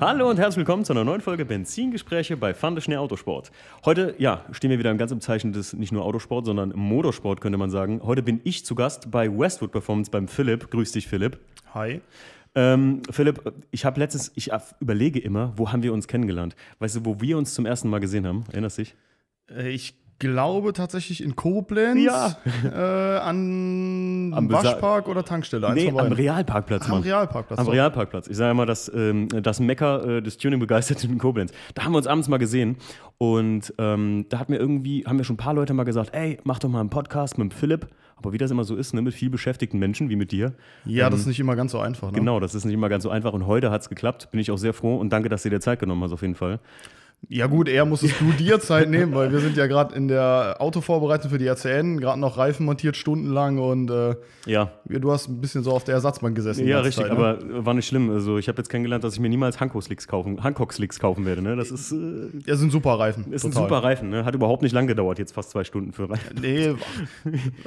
Hallo und herzlich willkommen zu einer neuen Folge Benzingespräche bei Fande Schnee Autosport. Heute, ja, stehen wir wieder ganz im Zeichen des nicht nur Autosport, sondern Motorsport, könnte man sagen. Heute bin ich zu Gast bei Westwood Performance beim Philipp. Grüß dich, Philipp. Hi. Ähm, Philipp, ich habe letztens, ich überlege immer, wo haben wir uns kennengelernt? Weißt du, wo wir uns zum ersten Mal gesehen haben? Erinnerst du dich? Äh, Ich glaube tatsächlich in Koblenz. Ja. Äh, an Am Besa- Waschpark oder Tankstelle. Nee, am. Realparkplatz, Am Mann. Realparkplatz. Am so. Realparkplatz. Ich sage immer, das, ähm, das Mecker äh, des Tuning-Begeisterten in Koblenz. Da haben wir uns abends mal gesehen und ähm, da hat mir irgendwie, haben mir schon ein paar Leute mal gesagt, ey, mach doch mal einen Podcast mit dem Philipp. Aber wie das immer so ist, ne, mit viel beschäftigten Menschen wie mit dir. Ja, das ist nicht immer ganz so einfach. Ne? Genau, das ist nicht immer ganz so einfach und heute hat es geklappt. Bin ich auch sehr froh und danke, dass du dir Zeit genommen hast, auf jeden Fall. Ja gut, eher musstest du dir Zeit nehmen, weil wir sind ja gerade in der Autovorbereitung für die RCN, gerade noch Reifen montiert stundenlang und äh, Ja, du hast ein bisschen so auf der Ersatzbank gesessen. ja, richtig, Zeit, ne? aber war nicht schlimm. Also ich habe jetzt kennengelernt, dass ich mir niemals Hankook-Slicks kaufen, Hankook-Slicks kaufen werde. Ne? Das ist, äh, Ja, sind super Reifen. ist ein total. super Reifen. Ne? Hat überhaupt nicht lang gedauert, jetzt fast zwei Stunden für Reifen. Nee,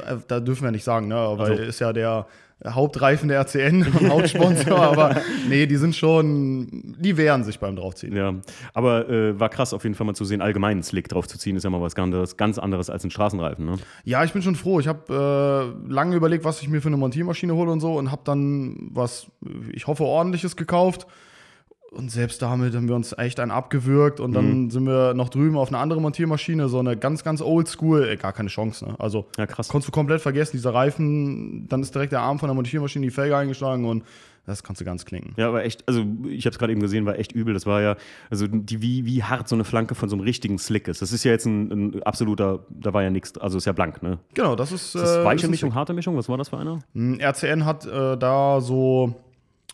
ach, da dürfen wir nicht sagen, ne? Weil Also. ist ja der Hauptreifen der RCN, Hauptsponsor, aber nee, die sind schon, die wehren sich beim Draufziehen. Ja, aber äh, war krass auf jeden Fall mal zu sehen, allgemein einen Slick drauf zu ziehen, ist ja mal was ganz anderes, ganz anderes als ein Straßenreifen. Ne? Ja, ich bin schon froh. Ich habe äh, lange überlegt, was ich mir für eine Montiermaschine hole und so und habe dann was, ich hoffe, ordentliches gekauft. Und selbst damit haben wir uns echt einen abgewürgt und dann sind wir noch drüben auf eine andere Montiermaschine, so eine ganz, ganz oldschool, äh, gar keine Chance. Ne? Also Ja, krass. konntest du komplett vergessen, dieser Reifen, dann ist direkt der Arm von der Montiermaschine in die Felge eingeschlagen und das kannst du ganz klinken. Ja, aber echt, also ich habe es gerade eben gesehen, war echt übel. Das war ja, also die, wie, wie hart so eine Flanke von so einem richtigen Slick ist. Das ist ja jetzt ein, ein absoluter, da war ja nichts, also ist ja blank, ne? Genau, das ist. Ist das äh, weiche ist Mischung, harte Mischung? Was war das für einer? Mm, RCN hat äh, da so,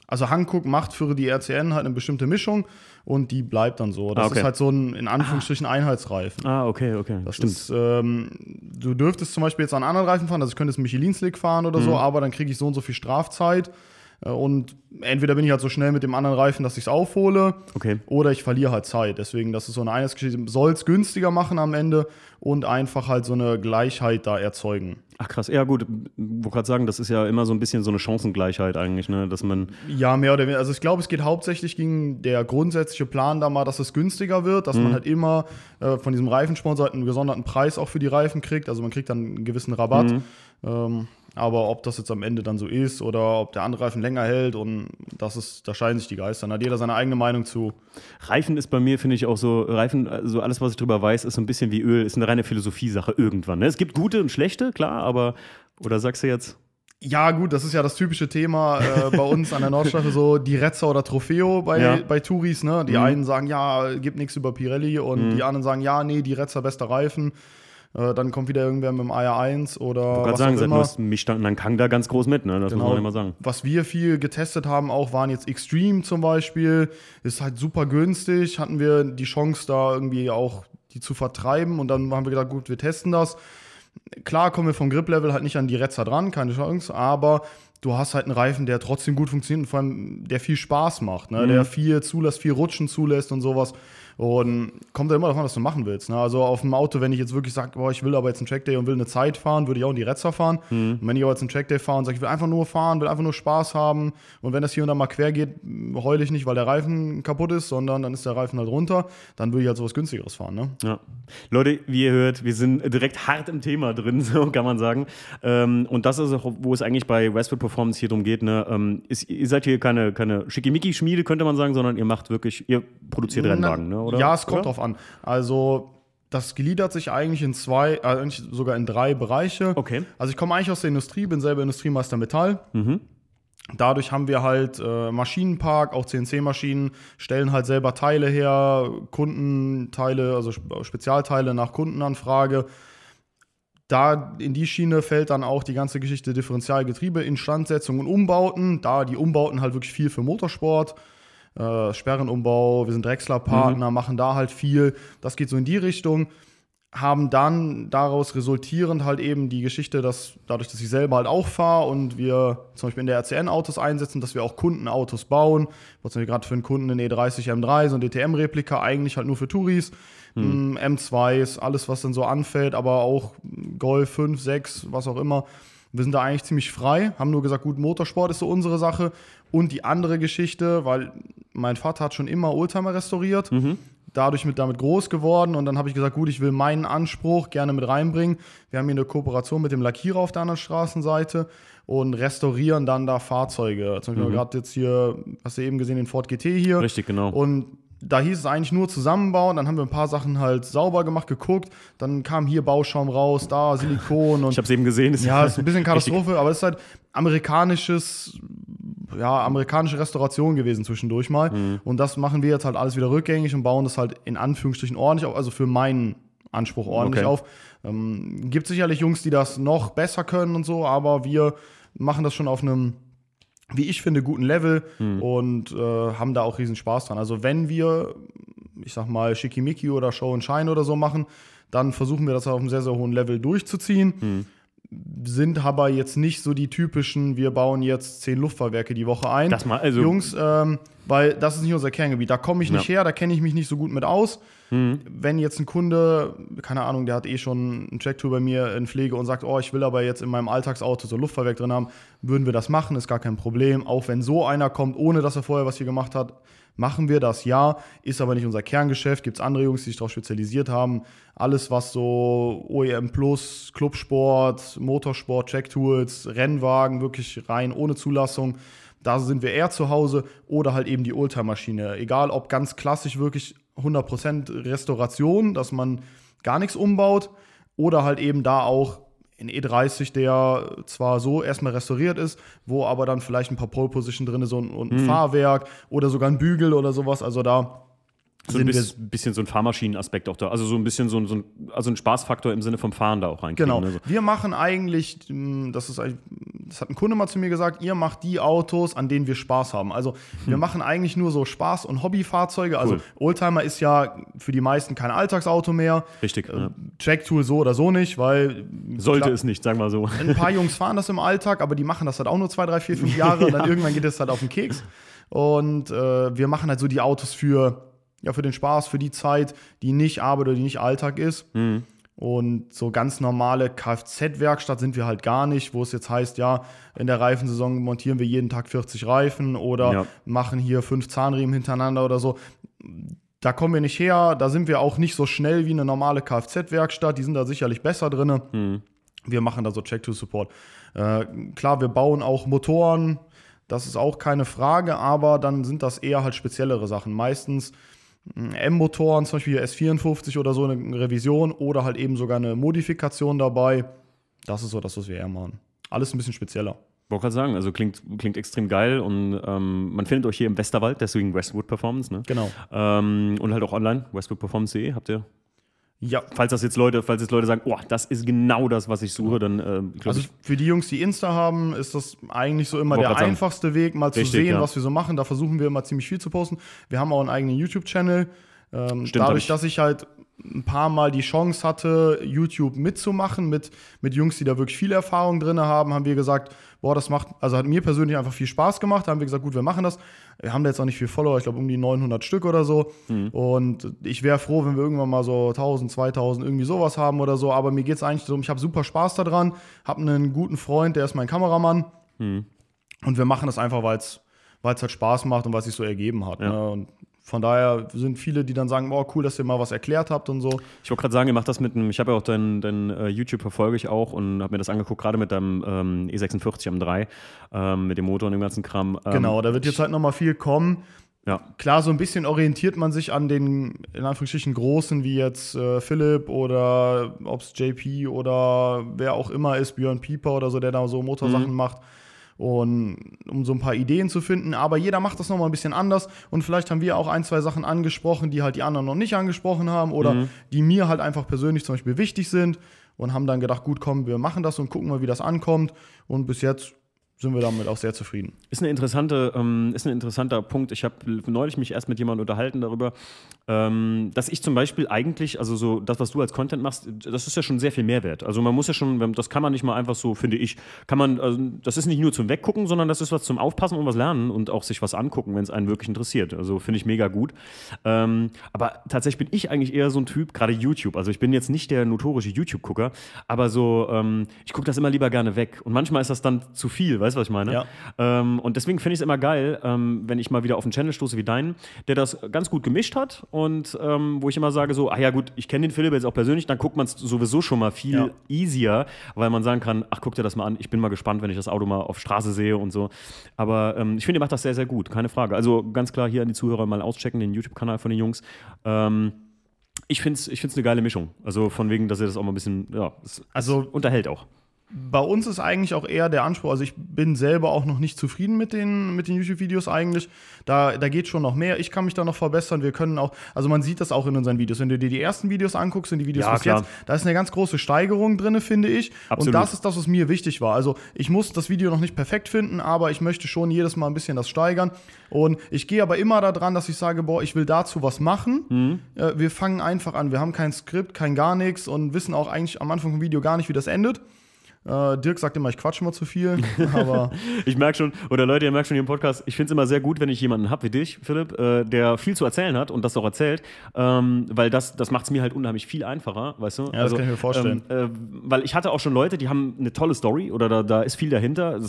also Hankook macht für die RCN halt eine bestimmte Mischung und die bleibt dann so. Das Ah, okay. ist halt so ein, in Anführungsstrichen, Einheitsreifen. Ah, okay, okay. Das Ist, ähm, du dürftest zum Beispiel jetzt an anderen Reifen fahren, also ich könnte jetzt einen Michelin-Slick fahren oder Mhm. so, aber dann kriege ich so und so viel Strafzeit. Äh, Und entweder bin ich halt so schnell mit dem anderen Reifen, dass ich es aufhole, Okay. oder ich verliere halt Zeit. Deswegen, das ist so eine Einheitsgeschichte. Soll es günstiger machen am Ende und einfach halt so eine Gleichheit da erzeugen. Ach krass, ja gut, wollte gerade sagen, das ist ja immer so ein bisschen so eine Chancengleichheit eigentlich, ne? Dass man, Ja, mehr oder weniger. Also ich glaube, es geht hauptsächlich gegen der grundsätzliche Plan da mal, dass es günstiger wird, dass man halt immer äh, von diesem Reifensponsor halt einen gesonderten Preis auch für die Reifen kriegt. Also man kriegt dann einen gewissen Rabatt. Ähm, aber ob das jetzt am Ende dann so ist oder ob der andere Reifen länger hält und das ist, da scheiden sich die Geister. Da hat jeder seine eigene Meinung zu. Reifen ist bei mir, finde ich auch so, Reifen, also alles, was ich drüber weiß, ist so ein bisschen wie Öl, ist eine reine Philosophie-Sache irgendwann. Ne? Es gibt gute und schlechte, klar, aber, oder sagst du jetzt? Ja, gut, das ist ja das typische Thema äh, bei uns an der Nordschleife, so die Rezza oder Trofeo bei, Ja. bei Touris. Ne? Die einen sagen, ja, gibt nichts über Pirelli und die anderen sagen, ja, nee, die Rezza bester Reifen. Äh, dann kommt wieder irgendwer mit dem AR1 oder Ich was gerade sagen, seit immer. neuestem mich stand Kang da ganz groß mit, ne? Das muss Genau. man immer sagen. Was wir viel getestet haben, auch waren jetzt Extreme zum Beispiel. Ist halt super günstig. Hatten wir die Chance, da irgendwie auch die zu vertreiben. Und dann haben wir gedacht, gut, wir testen das. Klar kommen wir vom Grip-Level halt nicht an die Retzer dran, keine Chance. Aber du hast halt einen Reifen, der trotzdem gut funktioniert und vor allem der viel Spaß macht. Ne? Der viel zulässt, viel Rutschen zulässt und sowas. Und kommt ja immer davon, was du machen willst. Ne? Also auf dem Auto, wenn ich jetzt wirklich sage, boah, ich will aber jetzt einen Trackday und will eine Zeit fahren, würde ich auch in die Retzer fahren. Und wenn ich aber jetzt einen Trackday fahre und sage, ich will einfach nur fahren, will einfach nur Spaß haben und wenn das hier und da mal quer geht, heule ich nicht, weil der Reifen kaputt ist, sondern dann ist der Reifen halt runter, dann würde ich halt sowas günstigeres fahren. Ne? Ja. Leute, wie ihr hört, wir sind direkt hart im Thema drin, so kann man sagen. Ähm, und das ist auch, wo es eigentlich bei Westwood Performance hier drum geht. Ne? Ähm, ihr seid hier keine, keine Schickimicki-Schmiede, könnte man sagen, sondern ihr macht wirklich, ihr produziert Rennwagen, ne? Oder? Ja, es kommt oder? drauf an. Also das gliedert sich eigentlich in zwei, äh, eigentlich sogar in drei Bereiche. Okay. Also ich komme eigentlich aus der Industrie, bin selber Industriemeister Metall. Dadurch haben wir halt äh, Maschinenpark, auch CNC-Maschinen, stellen halt selber Teile her, Kundenteile, also Spe- Spezialteile nach Kundenanfrage. Da in die Schiene fällt dann auch die ganze Geschichte Differentialgetriebe, Instandsetzung und Umbauten. Da die Umbauten halt wirklich viel für Motorsport. Äh, Sperrenumbau, wir sind Drechsler-Partner, machen da halt viel. Das geht so in die Richtung. Haben dann daraus resultierend halt eben die Geschichte, dass dadurch, dass ich selber halt auch fahre und wir zum Beispiel in der RCN Autos einsetzen, dass wir auch Kundenautos bauen. Was wir gerade für einen Kunden einen E30 M3, so ein DTM-Replika, eigentlich halt nur für Touris. Mm, M2s, alles, was dann so anfällt, aber auch Golf 5, 6, was auch immer. Wir sind da eigentlich ziemlich frei, haben nur gesagt, gut, Motorsport ist so unsere Sache. Und die andere Geschichte, weil mein Vater hat schon immer Oldtimer restauriert. Mhm. Dadurch mit damit groß geworden und dann habe ich gesagt, gut, ich will meinen Anspruch gerne mit reinbringen. Wir haben hier eine Kooperation mit dem Lackierer auf der anderen Straßenseite und restaurieren dann da Fahrzeuge. Zum Beispiel gerade jetzt hier, hast du eben gesehen, den Ford GT hier. Mhm. Richtig, genau. Und da hieß es eigentlich nur zusammenbauen, dann haben wir ein paar Sachen halt sauber gemacht, geguckt, dann kam hier Bauschaum raus, da Silikon und Ich habe es eben gesehen. ist- ja, ist ein bisschen Richtig- Katastrophe, aber es ist halt amerikanisches, ja, amerikanische Restauration gewesen zwischendurch mal. Mhm. Und das machen wir jetzt halt alles wieder rückgängig und bauen das halt in Anführungsstrichen ordentlich auf, also für meinen Anspruch ordentlich Okay. auf. Ähm, gibt sicherlich Jungs, die das noch besser können und so, aber wir machen das schon auf einem, wie ich finde, guten Level Mhm. und äh, haben da auch riesen Spaß dran. Also wenn wir, ich sag mal, Schickimicki oder Show and Shine oder so machen, dann versuchen wir das auf einem sehr, sehr hohen Level durchzuziehen Mhm. Sind aber jetzt nicht so die typischen, wir bauen jetzt zehn Luftfahrwerke die Woche ein. Das mal- also- Jungs, ähm, weil das ist nicht unser Kerngebiet. Da komme ich nicht Ja. her, da kenne ich mich nicht so gut mit aus. Wenn jetzt ein Kunde, keine Ahnung, der hat eh schon ein Checktool bei mir in Pflege und sagt, oh, ich will aber jetzt in meinem Alltagsauto so Luftfahrwerk drin haben, würden wir das machen, ist gar kein Problem. Auch wenn so einer kommt, ohne dass er vorher was hier gemacht hat, machen wir das, ja. Ist aber nicht unser Kerngeschäft. Gibt es andere Jungs, die sich darauf spezialisiert haben. Alles, was so OEM Plus, Clubsport, Motorsport, Checktools, Rennwagen, wirklich rein ohne Zulassung. Da sind wir eher zu Hause oder halt eben die Oldtimer-Maschine. Egal ob ganz klassisch wirklich 100% Restauration, dass man gar nichts umbaut oder halt eben da auch in E30, der zwar so erstmal restauriert ist, wo aber dann vielleicht ein paar Pole Position drin ist und, und ein Fahrwerk oder sogar ein Bügel oder sowas. Also da So ein bisschen, bisschen so ein Fahrmaschinenaspekt auch da. Also so ein bisschen so ein, so ein, also ein Spaßfaktor im Sinne vom Fahren da auch reinkriegen. Genau. Ne? So. Wir machen eigentlich, mh, das ist das hat ein Kunde mal zu mir gesagt, ihr macht die Autos, an denen wir Spaß haben. Also wir machen eigentlich nur so Spaß- und Hobbyfahrzeuge. Also Hm. Cool. Oldtimer ist ja für die meisten kein Alltagsauto mehr. Richtig. ja. Tracktool so oder so nicht, weil Sollte klar, es nicht, sagen wir so. ein paar Jungs fahren das im Alltag, aber die machen das halt auch nur zwei, drei, vier, fünf Jahre und dann irgendwann geht es halt auf den Keks. Und äh, wir machen halt so die Autos für, ja, für den Spaß, für die Zeit, die nicht Arbeit oder die nicht Alltag ist. Und so ganz normale Kfz-Werkstatt sind wir halt gar nicht, wo es jetzt heißt, ja, in der Reifensaison montieren wir jeden Tag 40 Reifen oder Ja. machen hier fünf Zahnriemen hintereinander oder so. Da kommen wir nicht her, da sind wir auch nicht so schnell wie eine normale Kfz-Werkstatt, die sind da sicherlich besser drin. Wir machen da so Check-to-Support. Äh, klar, wir bauen auch Motoren, das ist auch keine Frage, aber dann sind das eher halt speziellere Sachen. Meistens M-Motoren, zum Beispiel S54 oder so, eine Revision oder halt eben sogar eine Modifikation dabei. Das ist so das, was wir eher machen. Alles ein bisschen spezieller. Wollte gerade sagen, also klingt, klingt extrem geil und ähm, man findet euch hier im Westerwald, deswegen Westwood Performance, ne? Genau. Ähm, und halt auch online, westwoodperformance.de, habt ihr? Ja, Falls das jetzt Leute, falls jetzt Leute sagen, oh, das ist genau das, was ich suche, dann ähm, Also für die Jungs, die Insta haben, ist das eigentlich so immer der grad sagen. einfachste Weg, mal zu Richtig, sehen, ja. was wir so machen. Da versuchen wir immer ziemlich viel zu posten. Wir haben auch einen eigenen YouTube-Channel. Ähm, Stimmt, dadurch, dass ich halt ein paar Mal die Chance hatte, YouTube mitzumachen mit, mit Jungs, die da wirklich viel Erfahrung drin haben, haben wir gesagt, boah, das macht, also hat mir persönlich einfach viel Spaß gemacht. Da haben wir gesagt, gut, wir machen das. Wir haben da jetzt auch nicht viel Follower, ich glaube um die 900 Stück oder so. Mhm. Und ich wäre froh, wenn wir irgendwann mal so 1000, 2000 irgendwie sowas haben oder so. Aber mir geht es eigentlich darum, ich habe super Spaß daran, habe einen guten Freund, der ist mein Kameramann. Mhm. Und wir machen das einfach, weil es halt Spaß macht und was sich so ergeben hat. Ja. Ne? Und von daher sind viele, die dann sagen, oh cool, dass ihr mal was erklärt habt und so. Ich wollte gerade sagen, ihr macht das mit einem, ich habe ja auch dein, dein äh, YouTube verfolge ich auch und habe mir das angeguckt, gerade mit deinem ähm, E46 am 3, ähm, mit dem Motor und dem ganzen Kram. Ähm, Genau, da wird jetzt halt nochmal viel kommen. Ja, Klar, so ein bisschen orientiert man sich an den, in Anführungsstrichen, Großen, wie jetzt äh, Philipp oder ob es JP oder wer auch immer ist, Björn Pieper oder so, der da so Motorsachen macht. Und um so ein paar Ideen zu finden. Aber jeder macht das nochmal ein bisschen anders. Und vielleicht haben wir auch ein, zwei Sachen angesprochen, die halt die anderen noch nicht angesprochen haben oder die mir halt einfach persönlich zum Beispiel wichtig sind. Und haben dann gedacht, gut, komm, wir machen das und gucken mal, wie das ankommt. Und bis jetzt sind wir damit auch sehr zufrieden. Ist, eine interessante, ähm, ist ein interessanter Punkt. Ich habe neulich mich erst mit jemandem unterhalten darüber, ähm, dass ich zum Beispiel eigentlich, also so das, was du als Content machst, das ist ja schon sehr viel Mehrwert. Also man muss ja schon, das kann man nicht mal einfach so, finde ich, kann man, also das ist nicht nur zum Weggucken, sondern das ist was zum Aufpassen und was lernen und auch sich was angucken, wenn es einen wirklich interessiert. Also finde ich mega gut. Ähm, aber tatsächlich bin ich eigentlich eher so ein Typ, gerade YouTube. Also ich bin jetzt nicht der notorische YouTube-Gucker, aber so, ähm, ich gucke das immer lieber gerne weg. Und manchmal ist das dann zu viel, weißt du, was ich meine? Ja. Ähm, und deswegen finde ich es immer geil, ähm, wenn ich mal wieder auf einen Channel stoße wie deinen, der das ganz gut gemischt hat und ähm, wo ich immer sage so, ah ja gut, ich kenne den Philipp jetzt auch persönlich, dann guckt man es sowieso schon mal viel Ja. easier, weil man sagen kann, ach guck dir das mal an, ich bin mal gespannt, wenn ich das Auto mal auf Straße sehe und so. Aber ähm, ich finde, ihr macht das sehr, sehr gut, keine Frage. Also ganz klar hier an die Zuhörer mal auschecken, den YouTube-Kanal von den Jungs. Ähm, ich finde es ich find's eine geile Mischung. Also von wegen, dass ihr das auch mal ein bisschen, ja, Also- unterhält auch. Bei uns ist eigentlich auch eher der Anspruch, also ich bin selber auch noch nicht zufrieden mit den, mit den YouTube-Videos eigentlich. Da, da geht schon noch mehr. Ich kann mich da noch verbessern. Wir können auch, also man sieht das auch in unseren Videos. Wenn du dir die ersten Videos anguckst und die Videos Ja, bis klar. jetzt, da ist eine ganz große Steigerung drin, finde ich. Absolut. Und das ist das, was mir wichtig war. Also ich muss das Video noch nicht perfekt finden, aber ich möchte schon jedes Mal ein bisschen das steigern. Und ich gehe aber immer daran, dass ich sage, boah, ich will dazu was machen. Mhm. Äh, wir fangen einfach an. Wir haben kein Skript, kein gar nichts und wissen auch eigentlich am Anfang vom Video gar nicht, wie das endet. Äh, Dirk sagt immer, ich quatsche immer zu viel, aber Ich merke schon, oder Leute, ihr merkt schon hier im Podcast, ich finde es immer sehr gut, wenn ich jemanden habe wie dich, Philipp, äh, der viel zu erzählen hat und das auch erzählt, ähm, weil das, das macht es mir halt unheimlich viel einfacher, weißt du? Ja, das kann ich mir vorstellen. Ähm, äh, weil ich hatte auch schon Leute, die haben eine tolle Story oder da, da ist viel dahinter.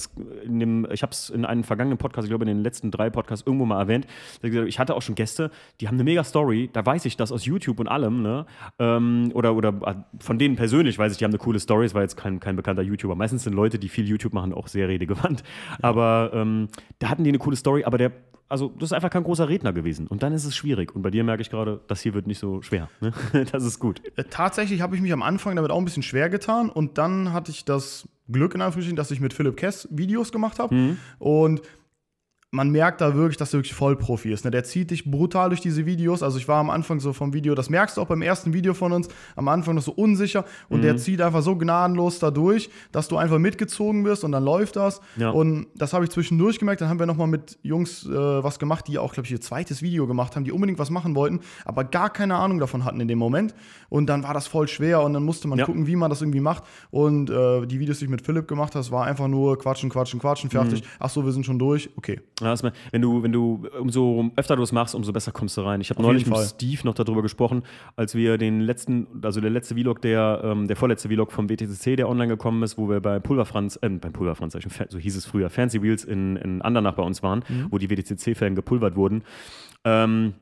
Dem, ich habe es in einem vergangenen Podcast, ich glaube in den letzten drei Podcasts irgendwo mal erwähnt, ich hatte auch schon Gäste, die haben eine mega Story, da weiß ich das aus YouTube und allem, ne? Ähm, oder, oder äh, von denen persönlich weiß ich, die haben eine coole Story, es war jetzt kein, kein bekannter YouTuber. Meistens sind Leute, die viel YouTube machen, auch sehr redegewandt. Aber ähm, da hatten die eine coole Story, aber der, also das ist einfach kein großer Redner gewesen. Und dann ist es schwierig. Und bei dir merke ich gerade, das hier wird nicht so schwer. Ne? Das ist gut. Äh, Tatsächlich habe ich mich am Anfang damit auch ein bisschen schwer getan und dann hatte ich das Glück in Anführungsstrichen, dass ich mit Philipp Kess Videos gemacht habe und man merkt da wirklich, dass er wirklich Vollprofi ist. Ne? Der zieht dich brutal durch diese Videos. Also ich war am Anfang so vom Video, das merkst du auch beim ersten Video von uns, am Anfang noch so unsicher und der zieht einfach so gnadenlos da durch, dass du einfach mitgezogen wirst und dann läuft das. Ja. Und das habe ich zwischendurch gemerkt. Dann haben wir nochmal mit Jungs äh, was gemacht, die auch, glaube ich, ihr zweites Video gemacht haben, die unbedingt was machen wollten, aber gar keine Ahnung davon hatten in dem Moment. Und dann war das voll schwer und dann musste man Ja. gucken, wie man das irgendwie macht. Und äh, die Videos, die ich mit Philipp gemacht habe, war einfach nur quatschen, quatschen, quatschen, fertig. Ach so, wir sind schon durch. Okay. Ja, das, wenn du, wenn du, umso öfter du es machst, umso besser kommst du rein. Ich habe neulich mit. Steve noch darüber gesprochen, als wir den letzten, also der letzte Vlog, der, ähm, der vorletzte Vlog vom WTCC, der online gekommen ist, wo wir bei Pulverfranz, äh, beim Pulverfranz, so hieß es früher, Fancy Wheels in, in Andernach bei uns waren, Mhm. wo die WTCC-Fans gepulvert wurden. Ähm,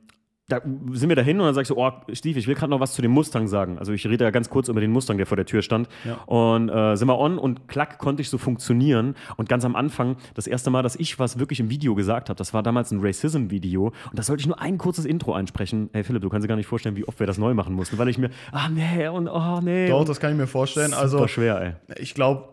da sind wir dahin und dann sag ich so, oh, Steve, ich will gerade noch was zu dem Mustang sagen. Also ich rede ja ganz kurz über den Mustang, der vor der Tür stand. Ja. Und äh, sind wir on und klack konnte ich so funktionieren. Und ganz am Anfang, das erste Mal, dass ich was wirklich im Video gesagt habe, das war damals ein Racism-Video. Und da sollte ich nur ein kurzes Intro einsprechen. Hey Philipp, du kannst dir gar nicht vorstellen, wie oft wir das neu machen mussten, weil ich mir, ah nee und oh nee. Doch, das kann ich mir vorstellen. Also, schwer, ey. ich glaube,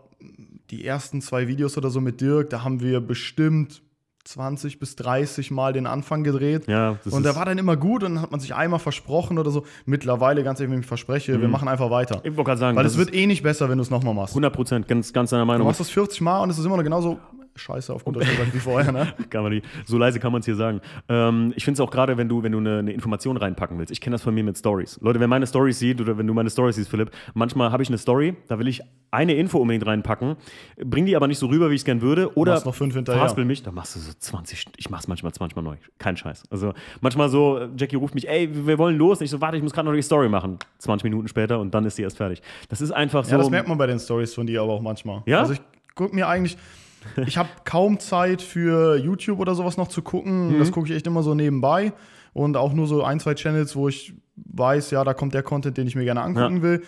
die ersten zwei Videos oder so mit Dirk, da haben wir bestimmt 20 bis 30 Mal den Anfang gedreht. Ja, und der war dann immer gut und dann hat man sich einmal versprochen oder so. Mittlerweile, ganz ehrlich, wenn ich verspreche, wir machen einfach weiter. Ich wollte gerade sagen, Weil es wird eh nicht besser, wenn du es nochmal machst. ist 100 Prozent, ganz, ganz deiner Du Meinung. machst das 40 Mal und es ist immer noch genauso scheiße auf gut gesagt wie vorher, ne? Kann man nicht. So leise kann man es hier sagen. Ähm, ich finde es auch gerade, wenn du, wenn du eine, eine Information reinpacken willst. Ich kenne das von mir mit Stories. Leute, wer meine Stories sieht oder wenn du meine Stories siehst, Philipp, manchmal habe ich eine Story, da will ich eine Info unbedingt reinpacken, bring die aber nicht so rüber, wie ich es gern würde. Oder noch fünf hinterher. verhaspel mich, dann machst du so 20, ich mach's manchmal 20 Mal neu. Kein Scheiß. Also manchmal so, Jackie ruft mich, ey, wir wollen los. Und ich so, warte, ich muss gerade noch die Story machen. 20 Minuten später und dann ist die erst fertig. Das ist einfach so. Ja, das merkt man bei den Stories von dir aber auch manchmal. Ja? Also ich gucke mir eigentlich, ich habe kaum Zeit für YouTube oder sowas noch zu gucken. Mhm. Das gucke ich echt immer so nebenbei. Und auch nur so ein, zwei Channels, wo ich weiß, ja, da kommt der Content, den ich mir gerne angucken Ja. will.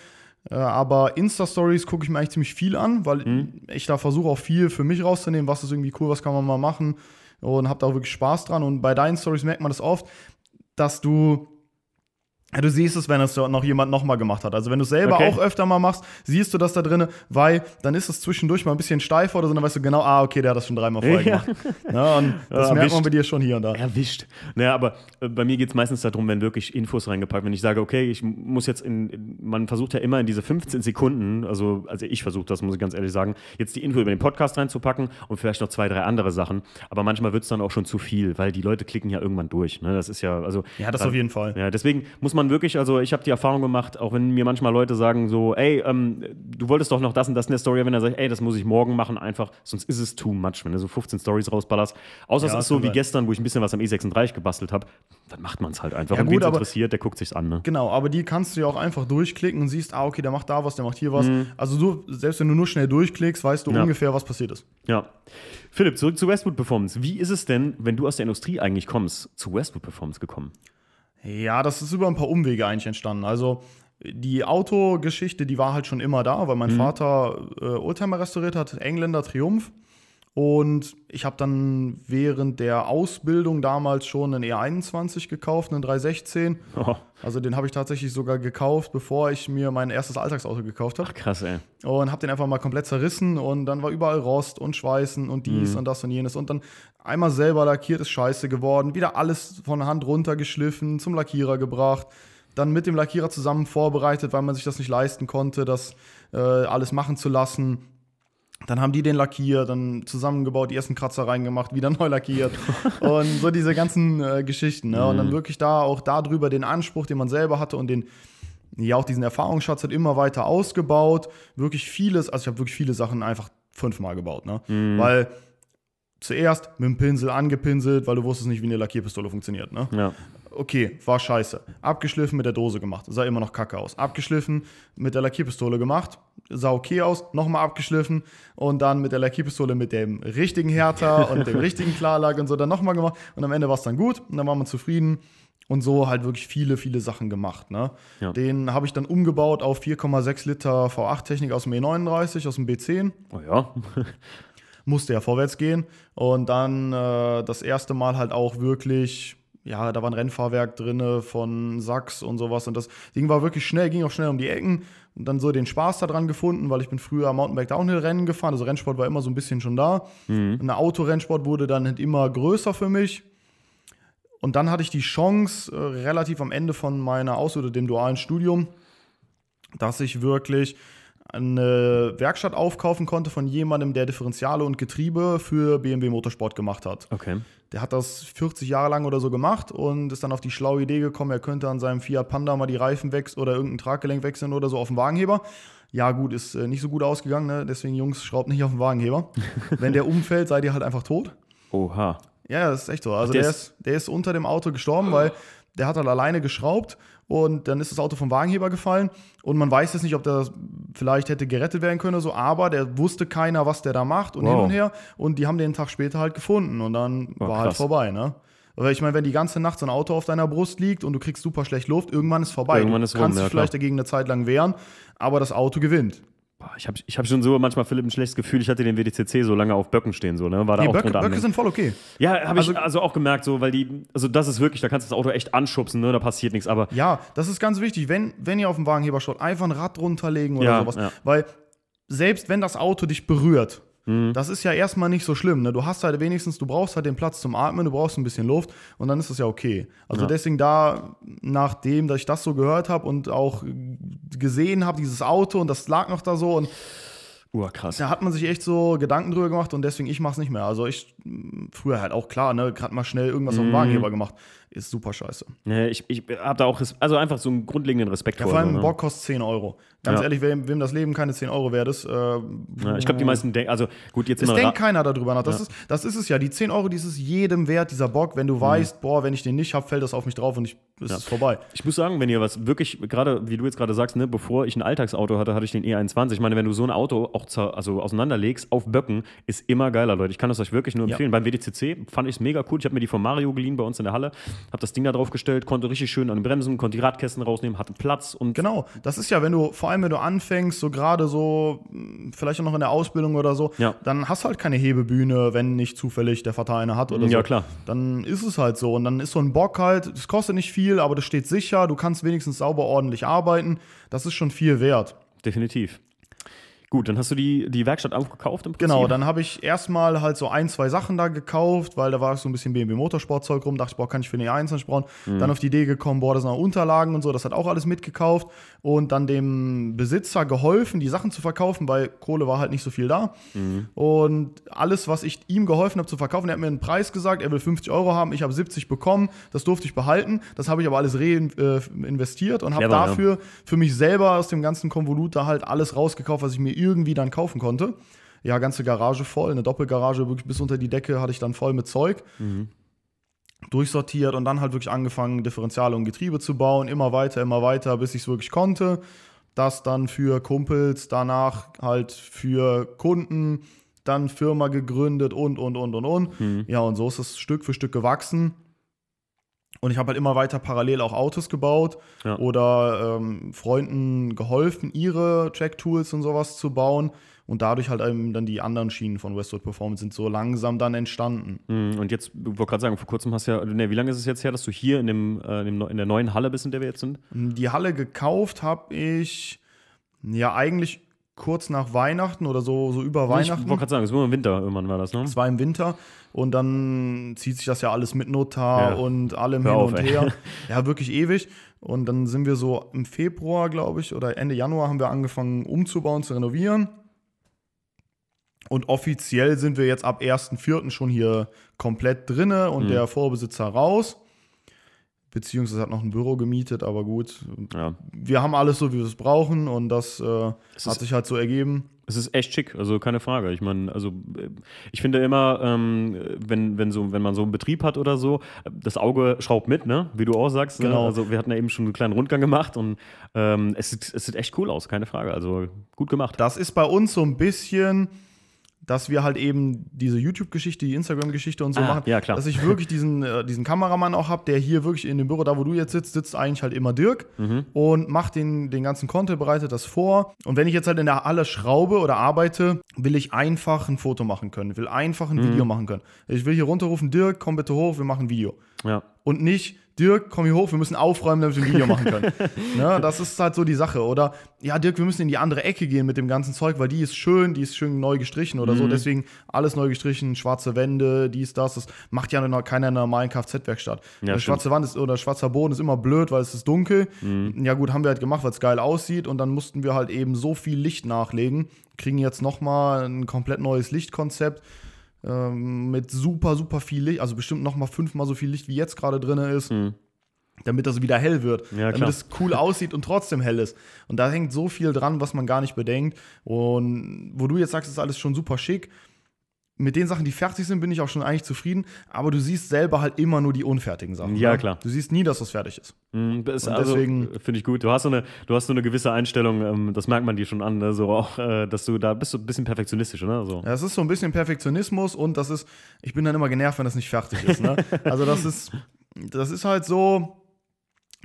Äh, aber Insta-Stories gucke ich mir eigentlich ziemlich viel an, weil Mhm. ich da versuche auch viel für mich rauszunehmen, was ist irgendwie cool, was kann man mal machen. Und habe da auch wirklich Spaß dran. Und bei deinen Stories merkt man das oft, dass du ja, du siehst es, wenn es noch jemand nochmal gemacht hat. Also wenn du es selber Okay. auch öfter mal machst, siehst du das da drin, weil dann ist es zwischendurch mal ein bisschen steifer oder so, dann weißt du genau, ah, okay, der hat das schon dreimal vorher Ja. gemacht. Ja, und das merkt man bei dir schon hier und da. Erwischt. Naja, aber äh, bei mir geht es meistens darum, wenn wirklich Infos reingepackt Wenn ich sage, okay, ich muss jetzt in, in man versucht ja immer in diese 15 Sekunden, also, also ich versuche das, muss ich ganz ehrlich sagen, jetzt die Info über den Podcast reinzupacken und vielleicht noch zwei, drei andere Sachen. Aber manchmal wird es dann auch schon zu viel, weil die Leute klicken ja irgendwann durch. Ne? Das ist ja, also. Ja, das dann- auf jeden Fall. Ja, deswegen muss man wirklich, also ich habe die Erfahrung gemacht, auch wenn mir manchmal Leute sagen so, ey, ähm, du wolltest doch noch das und das in der Story, wenn er sagt, ey, das muss ich morgen machen, einfach, sonst ist es too much, wenn du so 15 Stories rausballerst. Außer Ja, es ist so wie stimmt. gestern, wo ich ein bisschen was am E36 gebastelt habe, dann macht man es halt einfach. Ja, und gut, aber- interessiert, der guckt sich's an, ne? Genau, aber die kannst du ja auch einfach durchklicken und siehst, ah, okay, der macht da was, der macht hier was. Mhm. Also du, selbst wenn du nur schnell durchklickst, weißt du Ja. ungefähr, was passiert ist. Ja. Philipp, zurück zu Westwood Performance. Wie ist es denn, wenn du aus der Industrie eigentlich kommst, zu Westwood Performance gekommen? Ja, das ist über ein paar Umwege eigentlich entstanden. Also die Autogeschichte, die war halt schon immer da, weil mein Vater äh, Oldtimer restauriert hat, Engländer Triumph. Und ich habe dann während der Ausbildung damals schon einen E21 gekauft, einen 316. Oh, Also den habe ich tatsächlich sogar gekauft, bevor ich mir mein erstes Alltagsauto gekauft habe. krass, ey. Und habe den einfach mal komplett zerrissen und dann war überall Rost und Schweißen und dies Mhm. und das und jenes. Und dann einmal selber lackiert, ist scheiße geworden. Wieder alles von Hand runtergeschliffen, zum Lackierer gebracht. Dann mit dem Lackierer zusammen vorbereitet, weil man sich das nicht leisten konnte, das äh, alles machen zu lassen. Dann haben die den lackiert, dann zusammengebaut, die ersten Kratzer reingemacht, wieder neu lackiert. und so diese ganzen äh, Geschichten. Ne? Und dann wirklich da auch darüber den Anspruch, den man selber hatte und den, ja, auch diesen Erfahrungsschatz hat immer weiter ausgebaut. Wirklich vieles, also ich habe wirklich viele Sachen einfach fünfmal gebaut, ne? Weil zuerst mit dem Pinsel angepinselt, weil du wusstest nicht, wie eine Lackierpistole funktioniert, ne? Ja. Okay, war scheiße. Abgeschliffen mit der Dose gemacht, sah immer noch kacke aus. Abgeschliffen mit der Lackierpistole gemacht, sah okay aus. Nochmal abgeschliffen und dann mit der Lackierpistole mit dem richtigen Härter und dem richtigen Klarlack und so dann nochmal gemacht. Und am Ende war es dann gut und dann war man zufrieden. Und so halt wirklich viele, viele Sachen gemacht. Ne? Ja. Den habe ich dann umgebaut auf 4,6 Liter V8-Technik aus dem E39, aus dem B10 Oh ja. musste ja vorwärts gehen. Und dann äh, das erste Mal halt auch wirklich, ja, da war ein Rennfahrwerk drin von Sachs und sowas. Und das Ding war wirklich schnell, ging auch schnell um die Ecken. Und dann so den Spaß daran gefunden, weil ich bin früher Mountainbike Downhill-Rennen gefahren. Also Rennsport war immer so ein bisschen schon da. Und der Autorennsport wurde dann halt immer größer für mich. Und dann hatte ich die Chance, äh, relativ am Ende von meiner Aus- oder dem dualen Studium, dass ich wirklich eine Werkstatt aufkaufen konnte von jemandem, der Differentiale und Getriebe für BMW Motorsport gemacht hat. Okay. Der hat das 40 Jahre lang oder so gemacht und ist dann auf die schlaue Idee gekommen, er könnte an seinem Fiat Panda mal die Reifen wechseln oder irgendein Traggelenk wechseln oder so auf dem Wagenheber. Ja, gut, ist äh, nicht so gut ausgegangen, ne? deswegen Jungs, schraubt nicht auf den Wagenheber. Wenn der umfällt, seid ihr halt einfach tot. Oha. Ja, das ist echt so. Also der der, ist- ist, der ist unter dem Auto gestorben, weil der hat halt alleine geschraubt und dann ist das Auto vom Wagenheber gefallen und man weiß jetzt nicht, ob der vielleicht hätte gerettet werden können oder so, aber der wusste keiner, was der da macht und Wow. hin und her und die haben den Tag später halt gefunden und dann Oh, war halt krass. vorbei, ne? Weil ich meine, wenn die ganze Nacht so ein Auto auf deiner Brust liegt und du kriegst super schlecht Luft, irgendwann ist vorbei. Irgendwann du ist rum, kannst ja, dich vielleicht dagegen eine Zeit lang wehren, aber das Auto gewinnt. Ich habe ich hab schon so manchmal, Philipp, ein schlechtes Gefühl, ich hatte den WDCC so lange auf Böcken stehen, so, ne? War da Die auch Böcke, Böcke sind voll okay. Ja, habe ich Also- also auch gemerkt, so, weil die, also das ist wirklich, da kannst du das Auto echt anschubsen, ne? Da passiert nichts, aber Ja, das ist ganz wichtig. Wenn, wenn ihr auf dem Wagenheber schaut, einfach ein Rad runterlegen oder Ja, sowas. ja. Weil selbst wenn das Auto dich berührt, Mhm. das ist ja erstmal nicht so schlimm. Ne? Du hast halt wenigstens, du brauchst halt den Platz zum Atmen, du brauchst ein bisschen Luft und dann ist das ja okay. Also Ja. deswegen da, nachdem, dass ich das so gehört habe und auch gesehen habe, dieses Auto und das lag noch da so und uh, krass. da hat man sich echt so Gedanken drüber gemacht und deswegen ich mach's nicht mehr. Also ich früher halt auch klar, ne, gerade mal schnell irgendwas auf Mhm. dem Wagenheber gemacht, ist super scheiße. Nee, ich ich habe da auch, also einfach so einen grundlegenden Respekt Ja, vor. vor allem ne? Bock kostet 10 Euro. Ganz Ja. ehrlich, wem, wem das Leben keine 10 Euro wert ist, äh, Ja, ich glaube, die meisten denken, also gut, jetzt es denkt keiner darüber nach. Das, ist, das ist es ja. Die 10 Euro, die ist es jedem wert, dieser Bock, wenn du weißt, boah, wenn ich den nicht habe, fällt das auf mich drauf und ich, ist es vorbei. Ich muss sagen, wenn ihr was wirklich, gerade wie du jetzt gerade sagst, ne, bevor ich ein Alltagsauto hatte, hatte ich den E21. Ich meine, wenn du so ein Auto auch also auseinanderlegst auf Böcken, ist immer geiler, Leute. Ich kann das euch wirklich nur empfehlen. Beim WDCC fand ich es mega cool. Ich habe mir die von Mario geliehen bei uns in der Halle, habe das Ding da drauf gestellt, konnte richtig schön an den Bremsen, konnte die Radkästen rausnehmen, hatte Platz und Genau, das ist ja, wenn du, vor allem wenn du anfängst, so gerade so, mh, vielleicht auch noch in der Ausbildung oder so, Ja. dann hast du halt keine Hebebühne, wenn nicht zufällig der Vater eine hat oder so. Ja, klar. Dann ist es halt so. Und dann ist so ein Bock halt, es kostet nicht viel, aber das steht sicher, du kannst wenigstens sauber ordentlich arbeiten. Das ist schon viel wert. definitiv. Gut, dann hast du die, die Werkstatt aufgekauft im Prinzip? Genau, dann habe ich erstmal halt so ein, zwei Sachen da gekauft, weil da war so ein bisschen BMW Motorsportzeug rum, dachte ich, boah, kann ich für eine E21 brauchen. Mhm. Dann auf die Idee gekommen, boah, das sind auch Unterlagen und so, das hat auch alles mitgekauft und dann dem Besitzer geholfen, die Sachen zu verkaufen, weil Kohle war halt nicht so viel da. Mhm. Und alles, was ich ihm geholfen habe zu verkaufen, er hat mir einen Preis gesagt, er will 50 Euro haben, ich habe 70 bekommen, das durfte ich behalten, das habe ich aber alles reinvestiert äh, und habe dafür ja. für mich selber aus dem ganzen Konvolut da halt alles rausgekauft, was ich mir irgendwie dann kaufen konnte. Ja, ganze Garage voll, eine Doppelgarage wirklich bis unter die Decke hatte ich dann voll mit Zeug. Mhm. Durchsortiert und dann halt wirklich angefangen, Differentiale und Getriebe zu bauen, immer weiter, immer weiter, bis ich es wirklich konnte. Das dann für Kumpels, danach halt für Kunden, dann Firma gegründet und, und, und, und, und. Mhm. Ja, und so ist es Stück für Stück gewachsen. Und ich habe halt immer weiter parallel auch Autos gebaut ja. oder ähm, Freunden geholfen, ihre Track-Tools und sowas zu bauen. Und dadurch halt eben dann die anderen Schienen von Westwood Performance sind so langsam dann entstanden. Mhm. Und jetzt, ich wollte gerade sagen, vor kurzem hast du ja, ne, wie lange ist es jetzt her, dass du hier in, dem, äh, in der neuen Halle bist, in der wir jetzt sind? Die Halle gekauft habe ich ja eigentlich kurz nach Weihnachten oder so, so über Weihnachten. Ich wollte gerade sagen, es war im Winter irgendwann war das, ne? Es war im Winter und dann zieht sich das ja alles mit Notar ja. und allem Hör hin auf, und ey. her. Ja, wirklich ewig. Und dann sind wir so im Februar, glaube ich, oder Ende Januar haben wir angefangen umzubauen, zu renovieren. Und offiziell sind wir jetzt ab 1.4. schon hier komplett drinne und mhm. der Vorbesitzer raus beziehungsweise hat noch ein Büro gemietet, aber gut. Ja. Wir haben alles so, wie wir es brauchen und das äh, hat sich halt so ergeben. Es ist echt schick, also keine Frage. Ich meine, also ich finde immer, ähm, wenn, wenn, so, wenn man so einen Betrieb hat oder so, das Auge schraubt mit, ne? Wie du auch sagst. Ne? Genau. Ne? Also wir hatten ja eben schon einen kleinen Rundgang gemacht und ähm, es, es sieht echt cool aus, keine Frage. Also gut gemacht. Das ist bei uns so ein bisschen dass wir halt eben diese YouTube-Geschichte, die Instagram-Geschichte und so ah, machen. Ja, klar. Dass ich wirklich diesen, äh, diesen Kameramann auch habe, der hier wirklich in dem Büro, da wo du jetzt sitzt, sitzt eigentlich halt immer Dirk mhm. und macht den, den ganzen Content, bereitet das vor. Und wenn ich jetzt halt in der Halle schraube oder arbeite, will ich einfach ein Foto machen können, will einfach ein mhm. Video machen können. Ich will hier runterrufen, Dirk, komm bitte hoch, wir machen ein Video. Ja. Und nicht, Dirk, komm hier hoch, wir müssen aufräumen, damit wir ein Video machen können. ne, das ist halt so die Sache. Oder, ja, Dirk, wir müssen in die andere Ecke gehen mit dem ganzen Zeug, weil die ist schön, die ist schön neu gestrichen oder mhm. so. Deswegen alles neu gestrichen, schwarze Wände, dies, das. Das macht ja noch keiner in einer normalen Kfz-Werkstatt. Ja, schwarze Wand ist, oder schwarzer Boden ist immer blöd, weil es ist dunkel. Mhm. Ja, gut, haben wir halt gemacht, weil es geil aussieht. Und dann mussten wir halt eben so viel Licht nachlegen. Kriegen jetzt nochmal ein komplett neues Lichtkonzept ähm, mit super, super viel Licht, also bestimmt noch mal fünfmal so viel Licht, wie jetzt gerade drin ist. Mhm. Damit das wieder hell wird, ja, damit es cool aussieht und trotzdem hell ist. Und da hängt so viel dran, was man gar nicht bedenkt. Und wo du jetzt sagst, ist alles schon super schick mit den Sachen, die fertig sind, bin ich auch schon eigentlich zufrieden. Aber du siehst selber halt immer nur die unfertigen Sachen. Ja, ne? klar. Du siehst nie, dass das fertig ist. Mhm, ist also, deswegen finde ich gut. Du hast so eine, du hast so eine gewisse Einstellung. Ähm, das merkt man dir schon an, ne? so auch, äh, dass du da bist so ein bisschen perfektionistisch, oder? So. Ja, es ist so ein bisschen Perfektionismus und das ist, ich bin dann immer genervt, wenn das nicht fertig ist. Ne? also das ist, das ist halt so